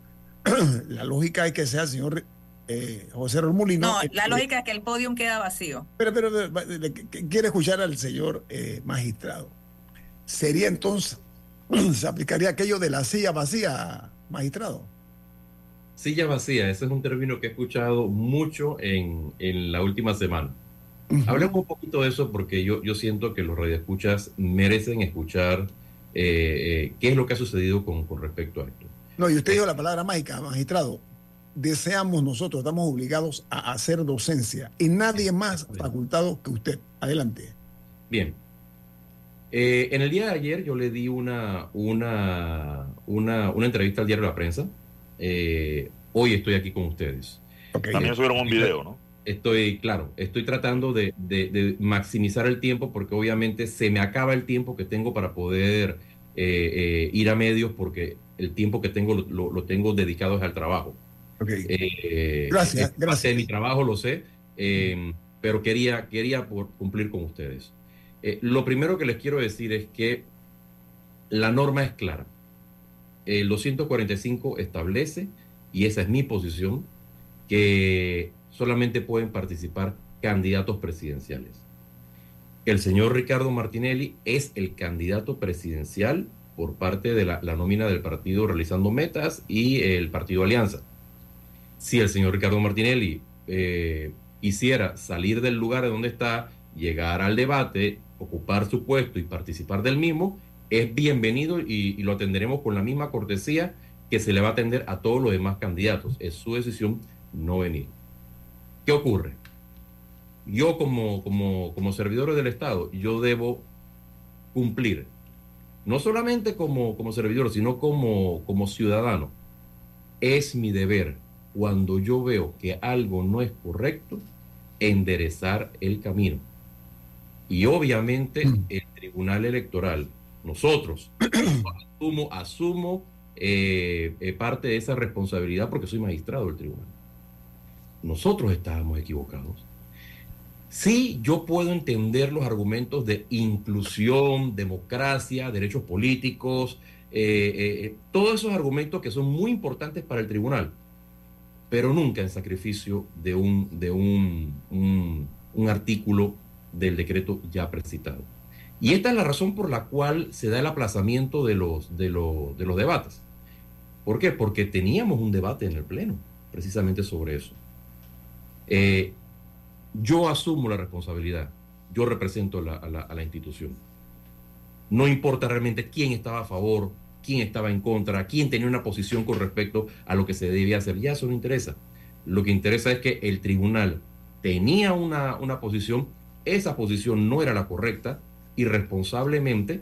*clears throat* la lógica es que sea el señor eh, José Romulino. No, el la que- lógica es que el podium queda vacío. Pero, pero, quiere escuchar al señor eh, magistrado. Sería entonces, *clears throat* se aplicaría aquello de la silla vacía, magistrado. Silla vacía, ese es un término que he escuchado mucho en, en la última semana. Hablemos un poquito de eso porque yo, yo siento que los radioescuchas merecen escuchar eh, eh, qué es lo que ha sucedido con, con respecto a esto. No, y usted dijo la palabra mágica, magistrado. Deseamos nosotros, estamos obligados a hacer docencia y nadie más facultado que usted. Adelante. Bien. Eh, en el día de ayer yo le di una, una, una, una entrevista al diario La Prensa. Eh, hoy estoy aquí con ustedes. También subieron un video, ¿no? Estoy, claro, estoy tratando de, de- de maximizar el tiempo porque obviamente se me acaba el tiempo que tengo para poder eh, eh, ir a medios porque el tiempo que tengo lo, lo- lo tengo dedicado es al trabajo. Eh, Gracias, es parte de mi trabajo, lo sé, eh, pero quería, quería por cumplir con ustedes. Eh, lo primero que les quiero decir es que la norma es clara. El 245 establece, y esa es mi posición, que solamente pueden participar candidatos presidenciales. El señor Ricardo Martinelli es el candidato presidencial por parte de la, la nómina del partido Realizando Metas y el partido Alianza. Si el señor Ricardo Martinelli eh, quisiera salir del lugar de donde está, llegar al debate, ocupar su puesto y participar del mismo, es bienvenido y, y lo atenderemos con la misma cortesía que se le va a atender a todos los demás candidatos. Es su decisión no venir. ¿Qué ocurre? Yo como, como, como servidor del Estado, yo debo cumplir, no solamente como, como servidor, sino como, como ciudadano. Es mi deber, cuando yo veo que algo no es correcto, enderezar el camino. Y obviamente el Tribunal Electoral, nosotros, *coughs* asumo, asumo eh, eh, parte de esa responsabilidad porque soy magistrado del tribunal. Nosotros estábamos equivocados. Sí, yo puedo entender los argumentos de inclusión, democracia, derechos políticos, eh, todos esos argumentos que son muy importantes para el tribunal, pero nunca en sacrificio de un, de un, un- artículo del decreto ya precitado. Y esta es la razón por la cual se da el aplazamiento de los, de de los debates. ¿Por qué? Porque teníamos un debate en el Pleno, precisamente sobre eso. Eh, yo asumo la responsabilidad, yo represento a, la, a la institución. No importa realmente quién estaba a favor, quién estaba en contra, quién tenía una posición con respecto a lo que se debía hacer, ya eso no interesa. Lo que interesa es que el tribunal tenía una, una posición, esa posición no era la correcta y responsablemente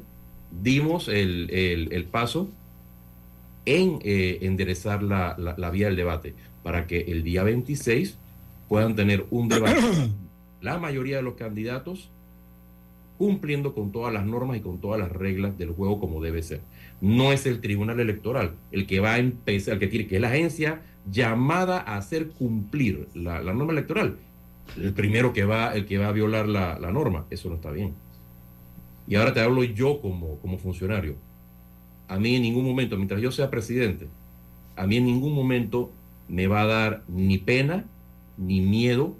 dimos el, el- el paso en eh, enderezar la, la- la vía del debate para que el día 26 puedan tener un debate *coughs* la mayoría de los candidatos cumpliendo con todas las normas y con todas las reglas del juego como debe ser. No es el Tribunal Electoral el que va a empezar, el que tiene, que es la agencia llamada a hacer cumplir la, norma electoral. El primero que va, el que va a violar la, la norma, eso no está bien. Y ahora te hablo yo como, como funcionario. A mí en ningún momento, mientras yo sea presidente, a mí en ningún momento me va a dar ni pena ni miedo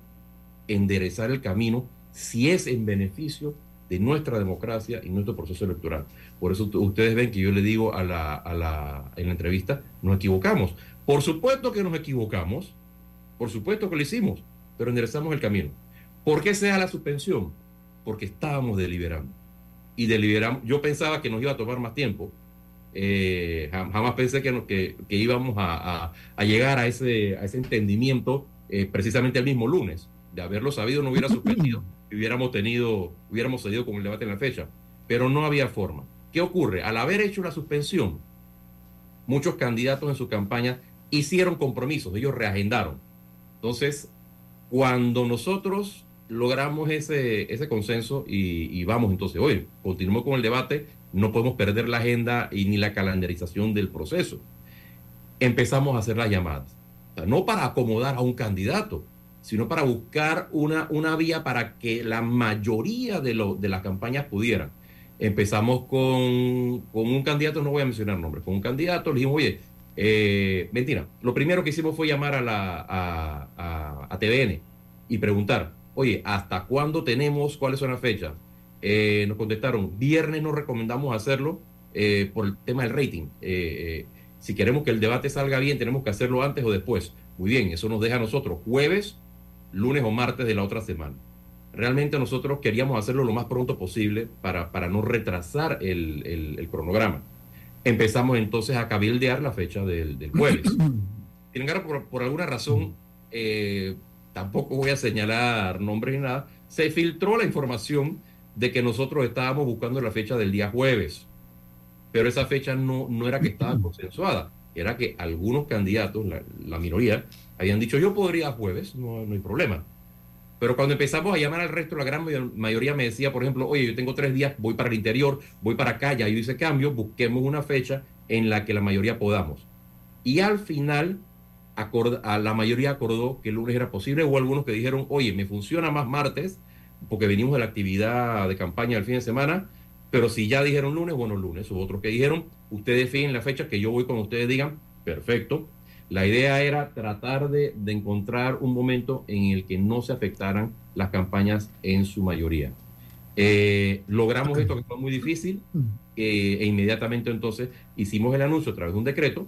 enderezar el camino si es en beneficio nuestra democracia y nuestro proceso electoral. Por eso ustedes ven que yo le digo a la, en la entrevista, nos equivocamos. Por supuesto que nos equivocamos, por supuesto que lo hicimos, pero enderezamos el camino. ¿Por qué sea la suspensión? Porque estábamos deliberando. Y deliberamos, yo pensaba que nos iba a tomar más tiempo. Eh, jam- jamás pensé que, que, íbamos a llegar a ese, a ese entendimiento eh, precisamente el mismo lunes. De haberlo sabido no hubiera suspendido, *clears throat* hubiéramos tenido, hubiéramos seguido con el debate en la fecha. Pero no había forma. ¿Qué ocurre? Al haber hecho la suspensión, muchos candidatos en su campaña hicieron compromisos, ellos reagendaron. Entonces, cuando nosotros logramos ese, ese consenso y, y vamos entonces, oye, continuamos con el debate, no podemos perder la agenda y ni la calendarización del proceso. Empezamos a hacer las llamadas. O sea, no para acomodar a un candidato, sino para buscar una, una vía para que la mayoría de, lo- de las campañas pudieran. Empezamos con, con un candidato, no voy a mencionar nombres, con un candidato, le dijimos, oye, eh, mentira, lo primero que hicimos fue llamar a, la, a, a, TVN y preguntar, oye, ¿hasta cuándo tenemos? ¿Cuáles son las fechas? Eh, nos contestaron, viernes no recomendamos hacerlo eh, por el tema del rating. Si queremos que el debate salga bien, tenemos que hacerlo antes o después. Muy bien, eso nos deja a nosotros jueves, lunes o martes de la otra semana. Realmente nosotros queríamos hacerlo lo más pronto posible para, para no retrasar el, el, el cronograma. Empezamos entonces a cabildear la fecha del, del jueves. *clears throat* Sin embargo, por, por alguna razón, eh, tampoco voy a señalar nombres ni nada, se filtró la información de que nosotros estábamos buscando la fecha del día jueves. Pero esa fecha no, no era que estaba *clears throat* consensuada, era que algunos candidatos, la, la minoría, habían dicho yo podría jueves, no, no hay problema. Pero cuando empezamos a llamar al resto, la gran mayoría me decía, por ejemplo, oye, yo tengo tres días, voy para el interior, voy para acá, ya yo hice cambio, busquemos una fecha en la que la mayoría podamos. Y al final, acord la mayoría acordó que el lunes era posible, hubo algunos que dijeron, oye, me funciona más martes, porque venimos de la actividad de campaña el fin de semana, pero si ya dijeron lunes, bueno, lunes. Hubo otros que dijeron, ustedes fíjen la fecha, que yo voy cuando ustedes digan, perfecto. La idea era tratar de, de, encontrar un momento en el que no se afectaran las campañas en su mayoría. Eh, logramos esto que fue muy difícil eh, e inmediatamente entonces hicimos el anuncio a través de un decreto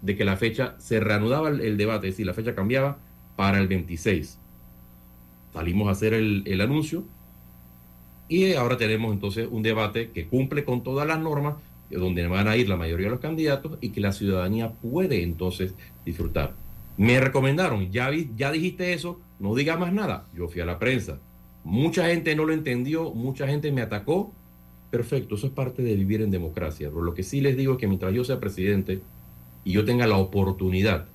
de que la fecha se reanudaba el, el debate, es decir, la fecha cambiaba para el 26 salimos a hacer el, el, anuncio y ahora tenemos entonces un debate que cumple con todas las normas, donde van a ir la mayoría de los candidatos y que la ciudadanía puede entonces disfrutar. Me recomendaron, ya, vi, ya dijiste eso, no diga más nada. Yo fui a la prensa. Mucha gente no lo entendió, mucha gente me atacó. Perfecto, eso es parte de vivir en democracia. Pero lo que sí les digo es que mientras yo sea presidente y yo tenga la oportunidad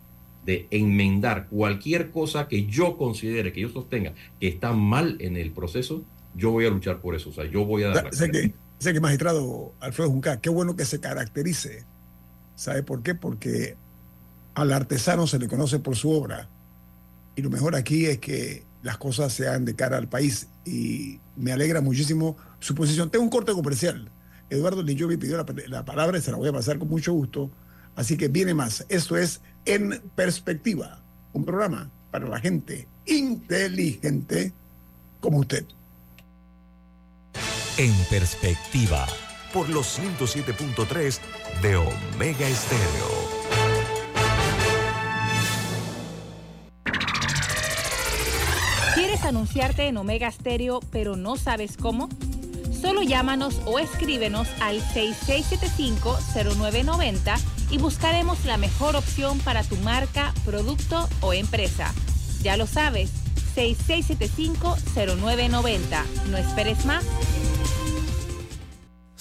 de enmendar cualquier cosa que yo considere, que yo sostenga que está mal en el proceso, yo voy a luchar por eso. O sea, yo voy a dar. Sé que, magistrado Alfredo Junca, qué bueno que se caracterice. ¿Sabe por qué? Porque al artesano se le conoce por su obra. Y lo mejor aquí es que las cosas sean de cara al país. Y me alegra muchísimo su posición. Tengo un corte comercial. Eduardo Lillovi pidió la, la palabra y se la voy a pasar con mucho gusto. Así que viene más. Esto es En Perspectiva, un programa para la gente inteligente como usted. En Perspectiva, por los 107.3 de Omega Estéreo. ¿Quieres anunciarte en Omega Stereo pero no sabes cómo? Solo llámanos o escríbenos al 6675-0990 y buscaremos la mejor opción para tu marca, producto o empresa. Ya lo sabes, 6675-0990. No esperes más.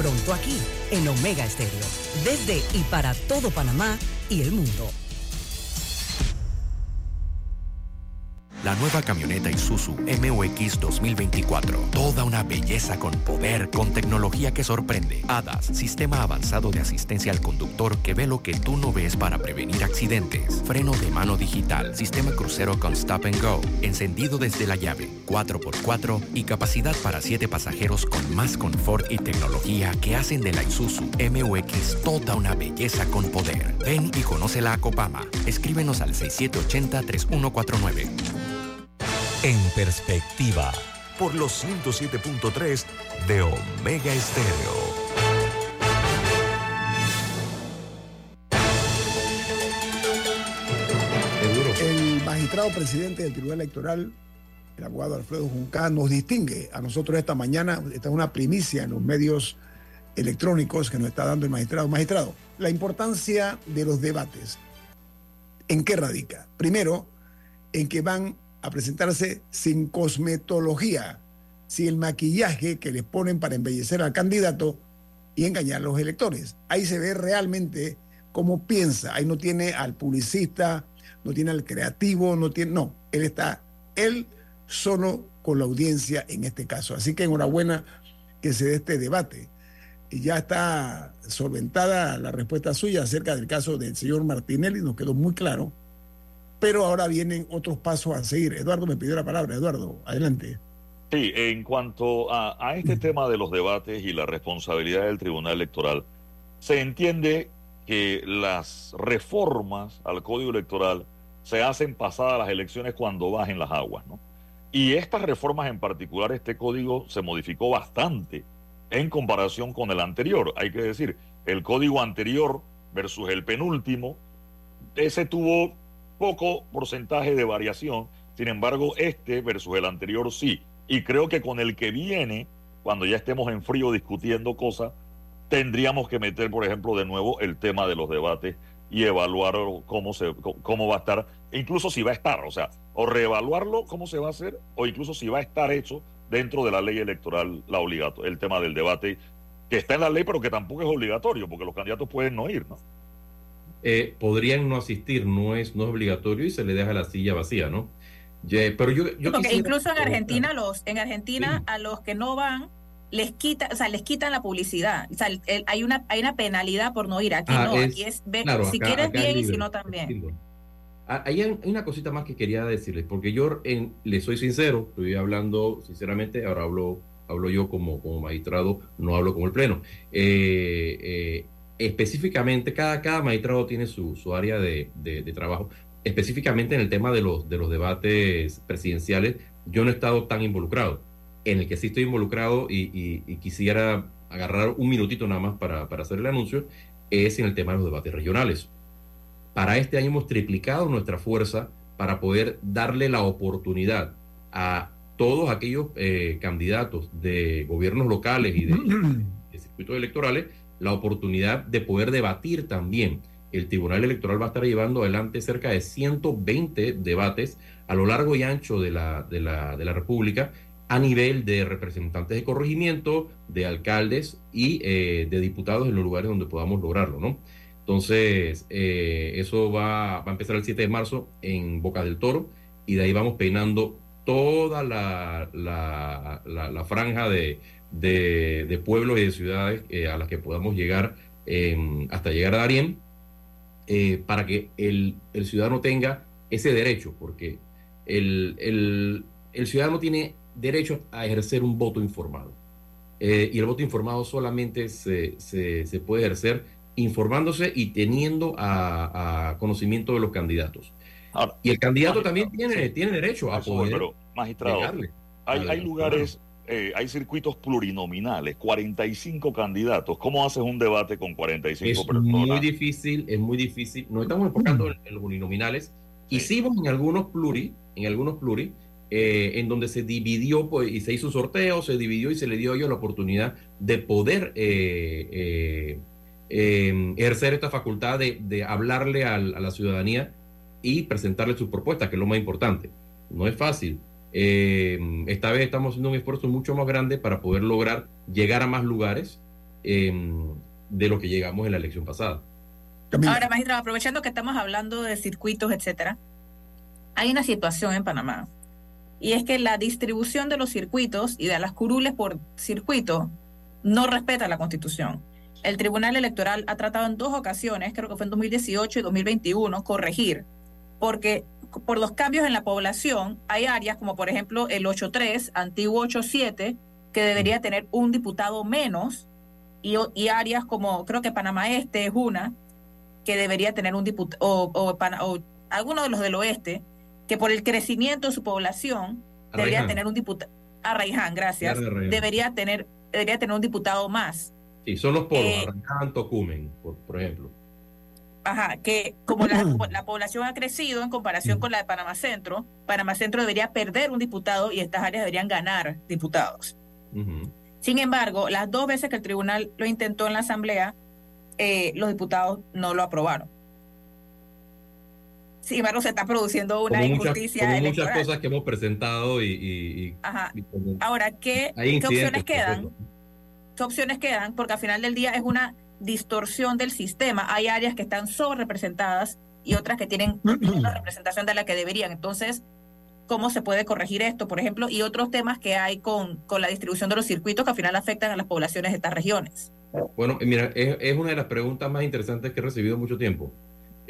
Pronto aquí, en Omega Estéreo. Desde y para todo Panamá y el mundo. La nueva camioneta Isuzu MUX 2024. Toda una belleza con poder, con tecnología que sorprende. ADAS, sistema avanzado de asistencia al conductor que ve lo que tú no ves para prevenir accidentes. Freno de mano digital, sistema crucero con stop and go, encendido desde la llave, 4x4 y capacidad para 7 pasajeros con más confort y tecnología que hacen de la Isuzu MUX toda una belleza con poder. Ven y conócela a Copama. Escríbenos al 6780-3149. En Perspectiva, por los 107.3 de Omega Estéreo. El magistrado presidente del Tribunal Electoral, el abogado Alfredo Junca, nos distingue a nosotros esta mañana, esta es una primicia en los medios electrónicos que nos está dando el magistrado. Magistrado, la importancia de los debates. ¿En qué radica? Primero, en que van a presentarse sin cosmetología, sin el maquillaje que les ponen para embellecer al candidato y engañar a los electores. Ahí se ve realmente cómo piensa. Ahí no tiene al publicista, no tiene al creativo, no tiene, no, él está, él solo con la audiencia en este caso. Así que enhorabuena que se dé este debate. Y ya está solventada la respuesta suya acerca del caso del señor Martinelli, nos quedó muy claro. Pero ahora vienen otros pasos a seguir. Eduardo me pidió la palabra. Eduardo, adelante. Sí, en cuanto a, a este tema de los debates y la responsabilidad del Tribunal Electoral, se entiende que las reformas al Código Electoral se hacen pasadas las elecciones cuando bajen las aguas, ¿no? Y estas reformas en particular, este código se modificó bastante en comparación con el anterior. Hay que decir, el código anterior versus el penúltimo, ese tuvo poco porcentaje de variación. Sin embargo, este versus el anterior sí. Y creo que con el que viene, cuando ya estemos en frío discutiendo cosas, tendríamos que meter, por ejemplo, de nuevo el tema de los debates y evaluar cómo, se, cómo va a estar, incluso si va a estar, o sea, o reevaluarlo cómo se va a hacer, o incluso si va a estar hecho dentro de la ley electoral la obligato, el tema del debate, que está en la ley, pero que tampoco es obligatorio, porque los candidatos pueden no ir, ¿no? Eh, podrían no asistir, no es, no es obligatorio y se le deja la silla vacía, ¿no? pero yo, yo porque incluso en Argentina, los, en Argentina a los que no van, les quita, o sea, les quitan la publicidad. O sea, hay una hay una penalidad por no ir. Aquí ah, no, aquí es si quieres bien y si no también. Ah, hay una cosita más que quería decirles, porque yo en, le soy sincero, estoy hablando sinceramente, ahora hablo, hablo yo como, como magistrado, no hablo como el pleno. Eh, eh, específicamente, cada, cada magistrado tiene su, su área de, de, de, trabajo. Específicamente en el tema de los, de los debates presidenciales, yo no he estado tan involucrado en el que sí estoy involucrado y, quisiera agarrar un minutito nada más para, hacer el anuncio, es en el tema de los debates regionales. Para este año hemos triplicado nuestra fuerza para poder darle la oportunidad a todos aquellos eh, candidatos de gobiernos locales y de, *clears throat* de, circuitos electorales la oportunidad de poder debatir también. El Tribunal Electoral va a estar llevando adelante cerca de 120 debates a lo largo y ancho de la, de la, de la República a nivel de representantes de corregimiento, de alcaldes y eh, de diputados en los lugares donde podamos lograrlo, ¿no? Entonces, eh, eso va, a empezar el 7 de marzo en Boca del Toro y de ahí vamos peinando toda la, la, franja de, de, pueblos y de ciudades eh, a las que podamos llegar hasta llegar a Darien para que el, el, ciudadano tenga ese derecho, porque el, el, el ciudadano tiene derecho a ejercer un voto informado. Eh, y el voto informado solamente se, se, puede ejercer informándose y teniendo a, conocimiento de los candidatos. y el candidato también tiene, tiene derecho a poder. Pero, magistrado, hay, hay lugares, eh, hay circuitos plurinominales, 45 candidatos. ¿Cómo haces un debate con 45 es personas? Muy difícil, es muy difícil. No estamos enfocando en, los uninominales. Hicimos en algunos pluri, en algunos pluri, eh, en donde se dividió pues, y se hizo un sorteo, se dividió y se le dio a ellos la oportunidad de poder eh, eh, ejercer esta facultad de, hablarle a, la ciudadanía y presentarle sus propuestas, que es lo más importante. No es fácil. Esta vez estamos haciendo un esfuerzo mucho más grande para poder lograr llegar a más lugares de lo que llegamos en la elección pasada. Ahora, magistrado, aprovechando que estamos hablando de circuitos, etcétera, hay una situación en Panamá y es que la distribución de los circuitos y de las curules por circuito no respeta la Constitución. El Tribunal Electoral ha tratado en dos ocasiones, creo que fue en 2018 y 2021, corregir, porque por los cambios en la población hay áreas como por ejemplo el 8.3, antiguo 8.7, que debería tener un diputado menos, y, y, áreas como creo que Panamá Este es una, que debería tener un diputado, o, o, o alguno de los del oeste, que por el crecimiento de su población debería tener un diputado, Arraiján, gracias, debería tener, debería tener un diputado más. Sí, son los polos, eh, Arraiján, Tocumen, por, ejemplo. Ajá, que como la, población ha crecido en comparación con la de Panamá Centro, Panamá Centro debería perder un diputado y estas áreas deberían ganar diputados. Sin embargo, las dos veces que el tribunal lo intentó en la Asamblea, eh, los diputados no lo aprobaron. Sin embargo, se está produciendo una injusticia. Muchas, muchas cosas que hemos presentado y. Ajá. Ahora, ¿qué, ¿qué opciones quedan? ¿Qué opciones quedan? Porque al final del día es una distorsión del sistema. Hay áreas que están sobre-representadas y otras que tienen *clears throat* menos representación de la que deberían. Entonces, ¿cómo se puede corregir esto, por ejemplo? Y otros temas que hay con, con la distribución de los circuitos que al final afectan a las poblaciones de estas regiones. Bueno, mira, es, es una de las preguntas más interesantes que he recibido mucho tiempo.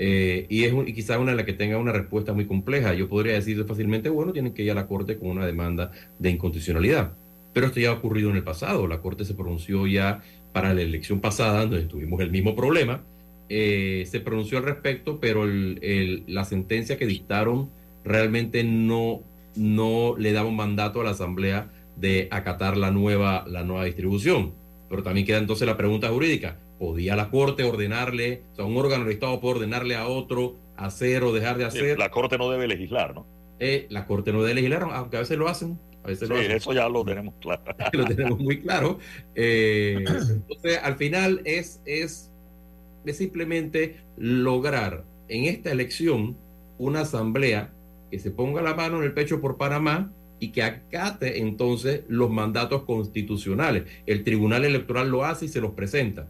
Eh, y es un, y quizá una de las que tenga una respuesta muy compleja. Yo podría decir fácilmente, bueno, tienen que ir a la Corte con una demanda de inconstitucionalidad. Pero esto ya ha ocurrido en el pasado. La Corte se pronunció ya para la elección pasada, donde tuvimos el mismo problema. Eh, se pronunció al respecto, pero el, el, la sentencia que dictaron realmente no, no le daba un mandato a la Asamblea de acatar la nueva, la nueva distribución. Pero también queda entonces la pregunta jurídica. ¿Podía la Corte ordenarle, o sea, un órgano del Estado puede ordenarle a otro hacer o dejar de hacer? La Corte no debe legislar, ¿no? Eh, la Corte no debe legislar, aunque a veces lo hacen. A veces sí, lo hacen. eso ya lo tenemos claro. *laughs* lo tenemos muy claro. Eh, *clears throat* entonces, al final es, es, es simplemente lograr en esta elección una asamblea que se ponga la mano en el pecho por Panamá y que acate entonces los mandatos constitucionales. El Tribunal Electoral lo hace y se los presenta,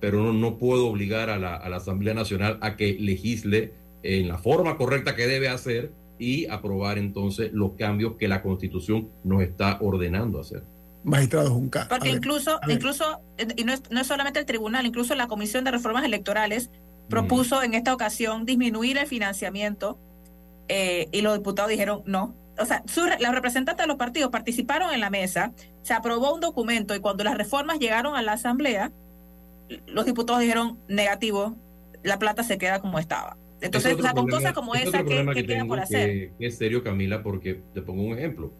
pero no, no puedo obligar a la, a la Asamblea Nacional a que legisle en la forma correcta que debe hacer y aprobar entonces los cambios que la Constitución nos está ordenando hacer. Magistrado Junca. Porque incluso, incluso, y no es, no es solamente el tribunal, incluso la Comisión de Reformas Electorales propuso mm. en esta ocasión disminuir el financiamiento eh, y los diputados dijeron no. O sea, su, los representantes de los partidos participaron en la mesa, se aprobó un documento y cuando las reformas llegaron a la Asamblea, los diputados dijeron negativo, la plata se queda como estaba. Entonces, o sea, con cosas como esa, ¿qué, que, que por hacer? Que, es serio, Camila, porque te pongo un ejemplo.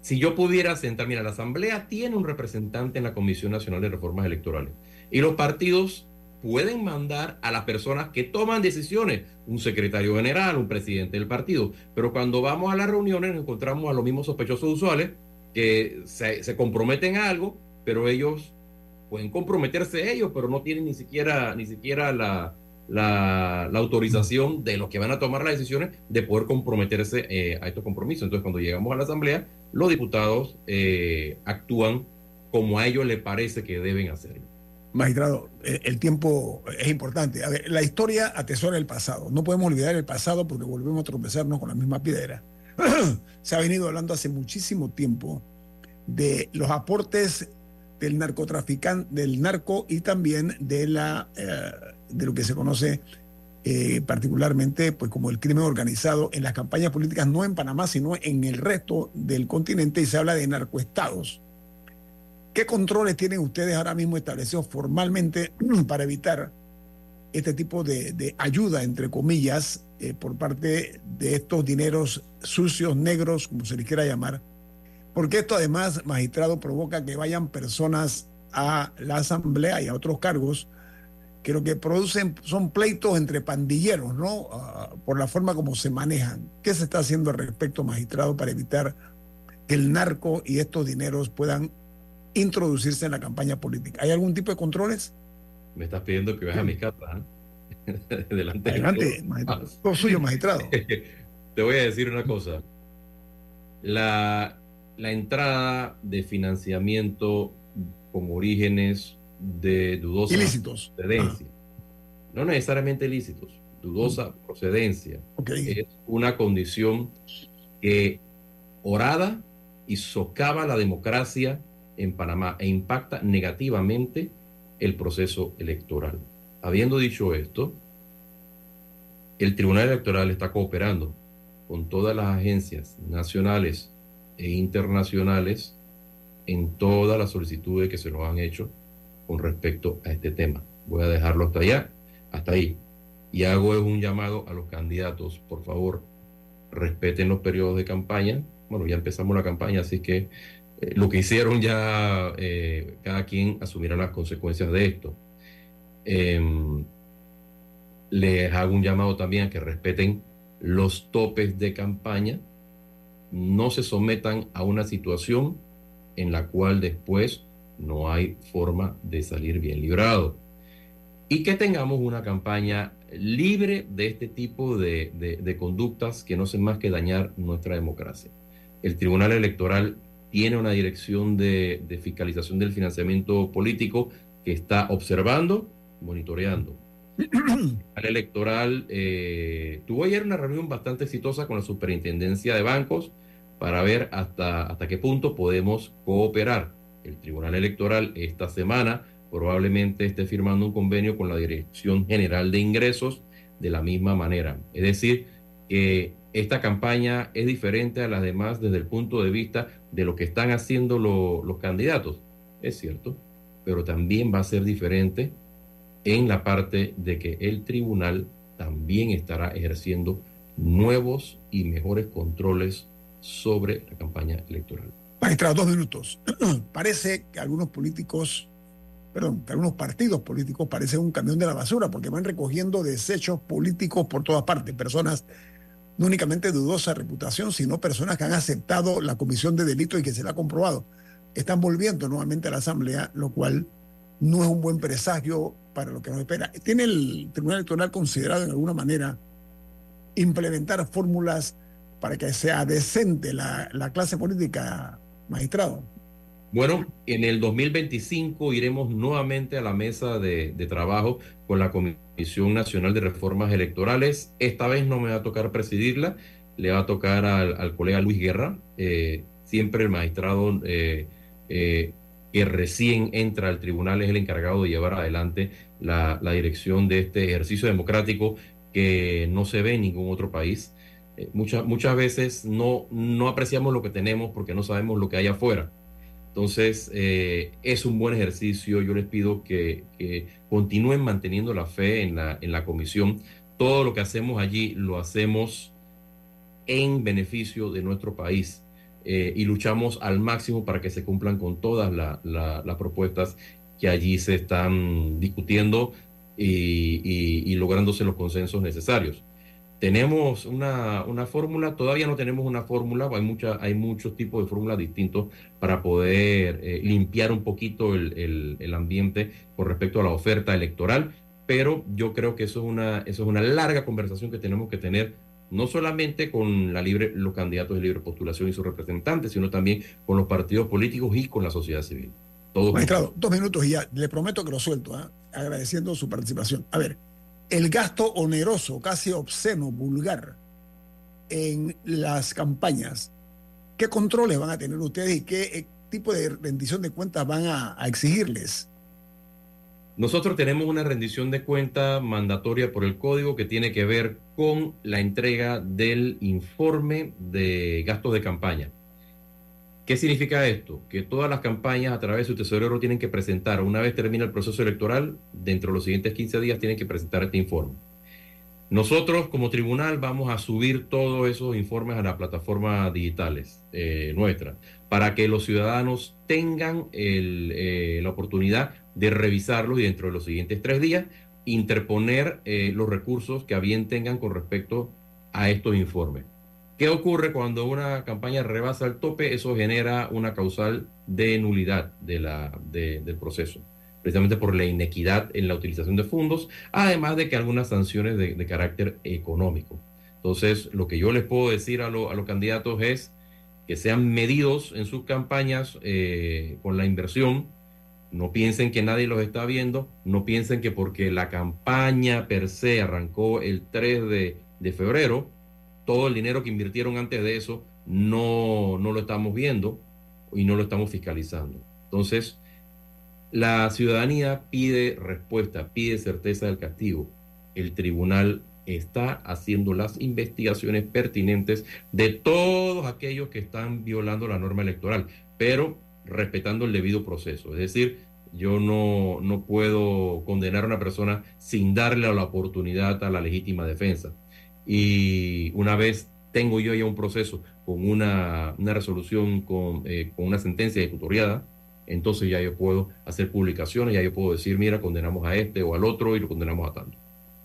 Si yo pudiera sentar, mira, la Asamblea tiene un representante en la Comisión Nacional de Reformas Electorales y los partidos pueden mandar a las personas que toman decisiones, un secretario general, un presidente del partido, pero cuando vamos a las reuniones encontramos a los mismos sospechosos usuales que se, se comprometen a algo, pero ellos pueden comprometerse ellos, pero no tienen ni siquiera, ni siquiera la, la, autorización de los que van a tomar las decisiones de poder comprometerse eh, a estos compromisos. Entonces, cuando llegamos a la Asamblea, los diputados eh, actúan como a ellos les parece que deben hacerlo. Magistrado, el tiempo es importante. A ver, la historia atesora el pasado. No podemos olvidar el pasado porque volvemos a tropezarnos con la misma piedra. *clears throat* Se ha venido hablando hace muchísimo tiempo de los aportes del narcotraficante, del narco y también de la eh, de lo que se conoce eh, particularmente pues como el crimen organizado en las campañas políticas no en Panamá sino en el resto del continente y se habla de narcoestados. ¿Qué controles tienen ustedes ahora mismo establecidos formalmente *clears throat* para evitar este tipo de, ayuda, entre comillas, eh, por parte de estos dineros sucios, negros, como se les quiera llamar? Porque esto además, magistrado, provoca que vayan personas a la asamblea y a otros cargos que lo que producen son pleitos entre pandilleros, ¿no? Uh, por la forma como se manejan. ¿Qué se está haciendo al respecto, magistrado, para evitar que el narco y estos dineros puedan introducirse en la campaña política? ¿Hay algún tipo de controles? Me estás pidiendo que vaya a mi casa. ¿eh? *laughs* Delante Adelante, magistrado. Ah. Todo suyo, *laughs* magistrado. Te voy a decir una cosa. La, la entrada de financiamiento con orígenes de dudosa ilícitos. procedencia. No necesariamente ilícitos, dudosa mm. procedencia. Okay. Es una condición que orada y socava la democracia en Panamá e impacta negativamente el proceso electoral. Habiendo dicho esto, el Tribunal Electoral está cooperando con todas las agencias nacionales e internacionales en todas las solicitudes que se nos han hecho con respecto a este tema. Voy a dejarlo hasta allá, hasta ahí. Y hago un llamado a los candidatos, por favor, respeten los periodos de campaña. Bueno, ya empezamos la campaña, así que eh, lo que hicieron ya, eh, cada quien asumirá las consecuencias de esto. Eh, les hago un llamado también a que respeten los topes de campaña, no se sometan a una situación en la cual después no hay forma de salir bien librado. Y que tengamos una campaña libre de este tipo de, de, de, conductas que no hacen más que dañar nuestra democracia. El Tribunal Electoral tiene una dirección de, de fiscalización del financiamiento político que está observando, monitoreando. *clears throat* El electoral eh, tuvo ayer una reunión bastante exitosa con la superintendencia de bancos para ver hasta, hasta qué punto podemos cooperar. El Tribunal Electoral esta semana probablemente esté firmando un convenio con la Dirección General de Ingresos de la misma manera. Es decir, que esta campaña es diferente a las demás desde el punto de vista de lo que están haciendo los candidatos. Es cierto, pero también va a ser diferente en la parte de que el tribunal también estará ejerciendo nuevos y mejores controles sobre la campaña electoral. Magistrado, dos minutos. *clears throat* Parece que algunos políticos, perdón, que algunos partidos políticos parecen un camión de la basura porque van recogiendo desechos políticos por todas partes, personas no únicamente de dudosa reputación, sino personas que han aceptado la comisión de delito y que se la ha comprobado. Están volviendo nuevamente a la Asamblea, lo cual no es un buen presagio para lo que nos espera. ¿Tiene el Tribunal Electoral considerado en alguna manera implementar fórmulas para que sea decente la, la clase política, magistrado? Bueno, en el 2025 iremos nuevamente a la mesa de, de, trabajo con la Comisión Nacional de Reformas Electorales. Esta vez no me va a tocar presidirla, le va a tocar al, colega Luis Guerra. Eh, siempre el magistrado eh, eh, que recién entra al tribunal es el encargado de llevar adelante la, la, dirección de este ejercicio democrático que no se ve en ningún otro país. Muchas, muchas veces no, no apreciamos lo que tenemos porque no sabemos lo que hay afuera. Entonces, eh, es un buen ejercicio. Yo les pido que, continúen manteniendo la fe en la, en la comisión. Todo lo que hacemos allí lo hacemos en beneficio de nuestro país eh, y luchamos al máximo para que se cumplan con todas la, la, las propuestas que allí se están discutiendo y, y lográndose los consensos necesarios. Tenemos una, una fórmula, todavía no tenemos una fórmula, hay, mucha, hay muchos tipos de fórmulas distintos para poder eh, limpiar un poquito el, el, el, ambiente con respecto a la oferta electoral, pero yo creo que eso es, una, eso es una larga conversación que tenemos que tener, no solamente con la libre, los candidatos de libre postulación y sus representantes, sino también con los partidos políticos y con la sociedad civil. Todos Magistrado, dos minutos y ya, le prometo que lo suelto, ¿eh? agradeciendo su participación. A ver, el gasto oneroso, casi obsceno, vulgar en las campañas. ¿Qué controles van a tener ustedes y qué eh, tipo de rendición de cuentas van a, exigirles? Nosotros tenemos una rendición de cuenta mandatoria por el código que tiene que ver con la entrega del informe de gastos de campaña. ¿Qué significa esto? Que todas las campañas a través de su tesorero tienen que presentar, una vez termina el proceso electoral, dentro de los siguientes 15 días tienen que presentar este informe. Nosotros como tribunal vamos a subir todos esos informes a las plataformas digitales eh, nuestras para que los ciudadanos tengan eh, la oportunidad de revisarlos y dentro de los siguientes tres días interponer eh, los recursos que a bien tengan con respecto a estos informes. ¿Qué ocurre cuando una campaña rebasa el tope? Eso genera una causal de nulidad del proceso, precisamente por la inequidad en la utilización de fondos, además de que algunas sanciones de, carácter económico. Entonces, lo que yo les puedo decir a, lo, a los candidatos es que sean medidos en sus campañas eh, con la inversión, no piensen que nadie los está viendo, no piensen que porque la campaña per se arrancó el 3 de, de febrero, todo el dinero que invirtieron antes de eso no, no lo estamos viendo y no lo estamos fiscalizando. Entonces, la ciudadanía pide respuesta, pide certeza del castigo. El tribunal está haciendo las investigaciones pertinentes de todos aquellos que están violando la norma electoral, pero respetando el debido proceso. Es decir, yo no, no puedo condenar a una persona sin darle la oportunidad a la legítima defensa y una vez tengo yo ya un proceso con una, una resolución, con, eh, con, una sentencia ejecutoriada, entonces ya yo puedo hacer publicaciones, ya yo puedo decir, mira, condenamos a este o al otro y lo condenamos a tanto.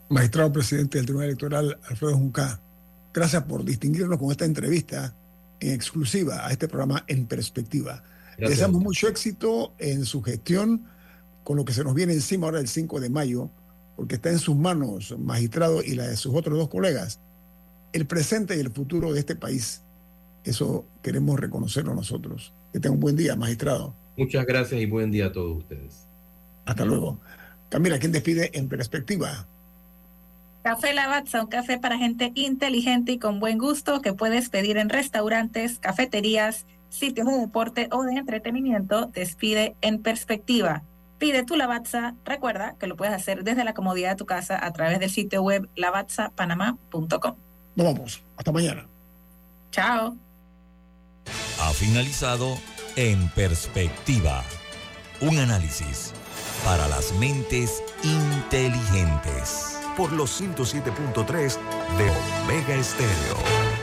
Magistrado presidente del Tribunal Electoral, Alfredo Junca, gracias por distinguirnos con esta entrevista en exclusiva a este programa En Perspectiva. Gracias. Deseamos mucho éxito en su gestión con lo que se nos viene encima ahora el 5 de mayo porque está en sus manos, magistrado, y la de sus otros dos colegas, el presente y el futuro de este país. Eso queremos reconocerlo nosotros. Que tenga un buen día, magistrado. Muchas gracias y buen día a todos ustedes. Hasta luego. Camila, ¿quién despide en perspectiva? Café Lavazza, un café para gente inteligente y con buen gusto que puedes pedir en restaurantes, cafeterías, sitios de deporte o de entretenimiento. Despide en perspectiva. Pide tu Lavazza. Recuerda que lo puedes hacer desde la comodidad de tu casa a través del sitio web lavazzapanamá.com. Nos vamos. Hasta mañana. Chao. Ha finalizado En Perspectiva. Un análisis para las mentes inteligentes. Por los 107.3 de Omega Estéreo.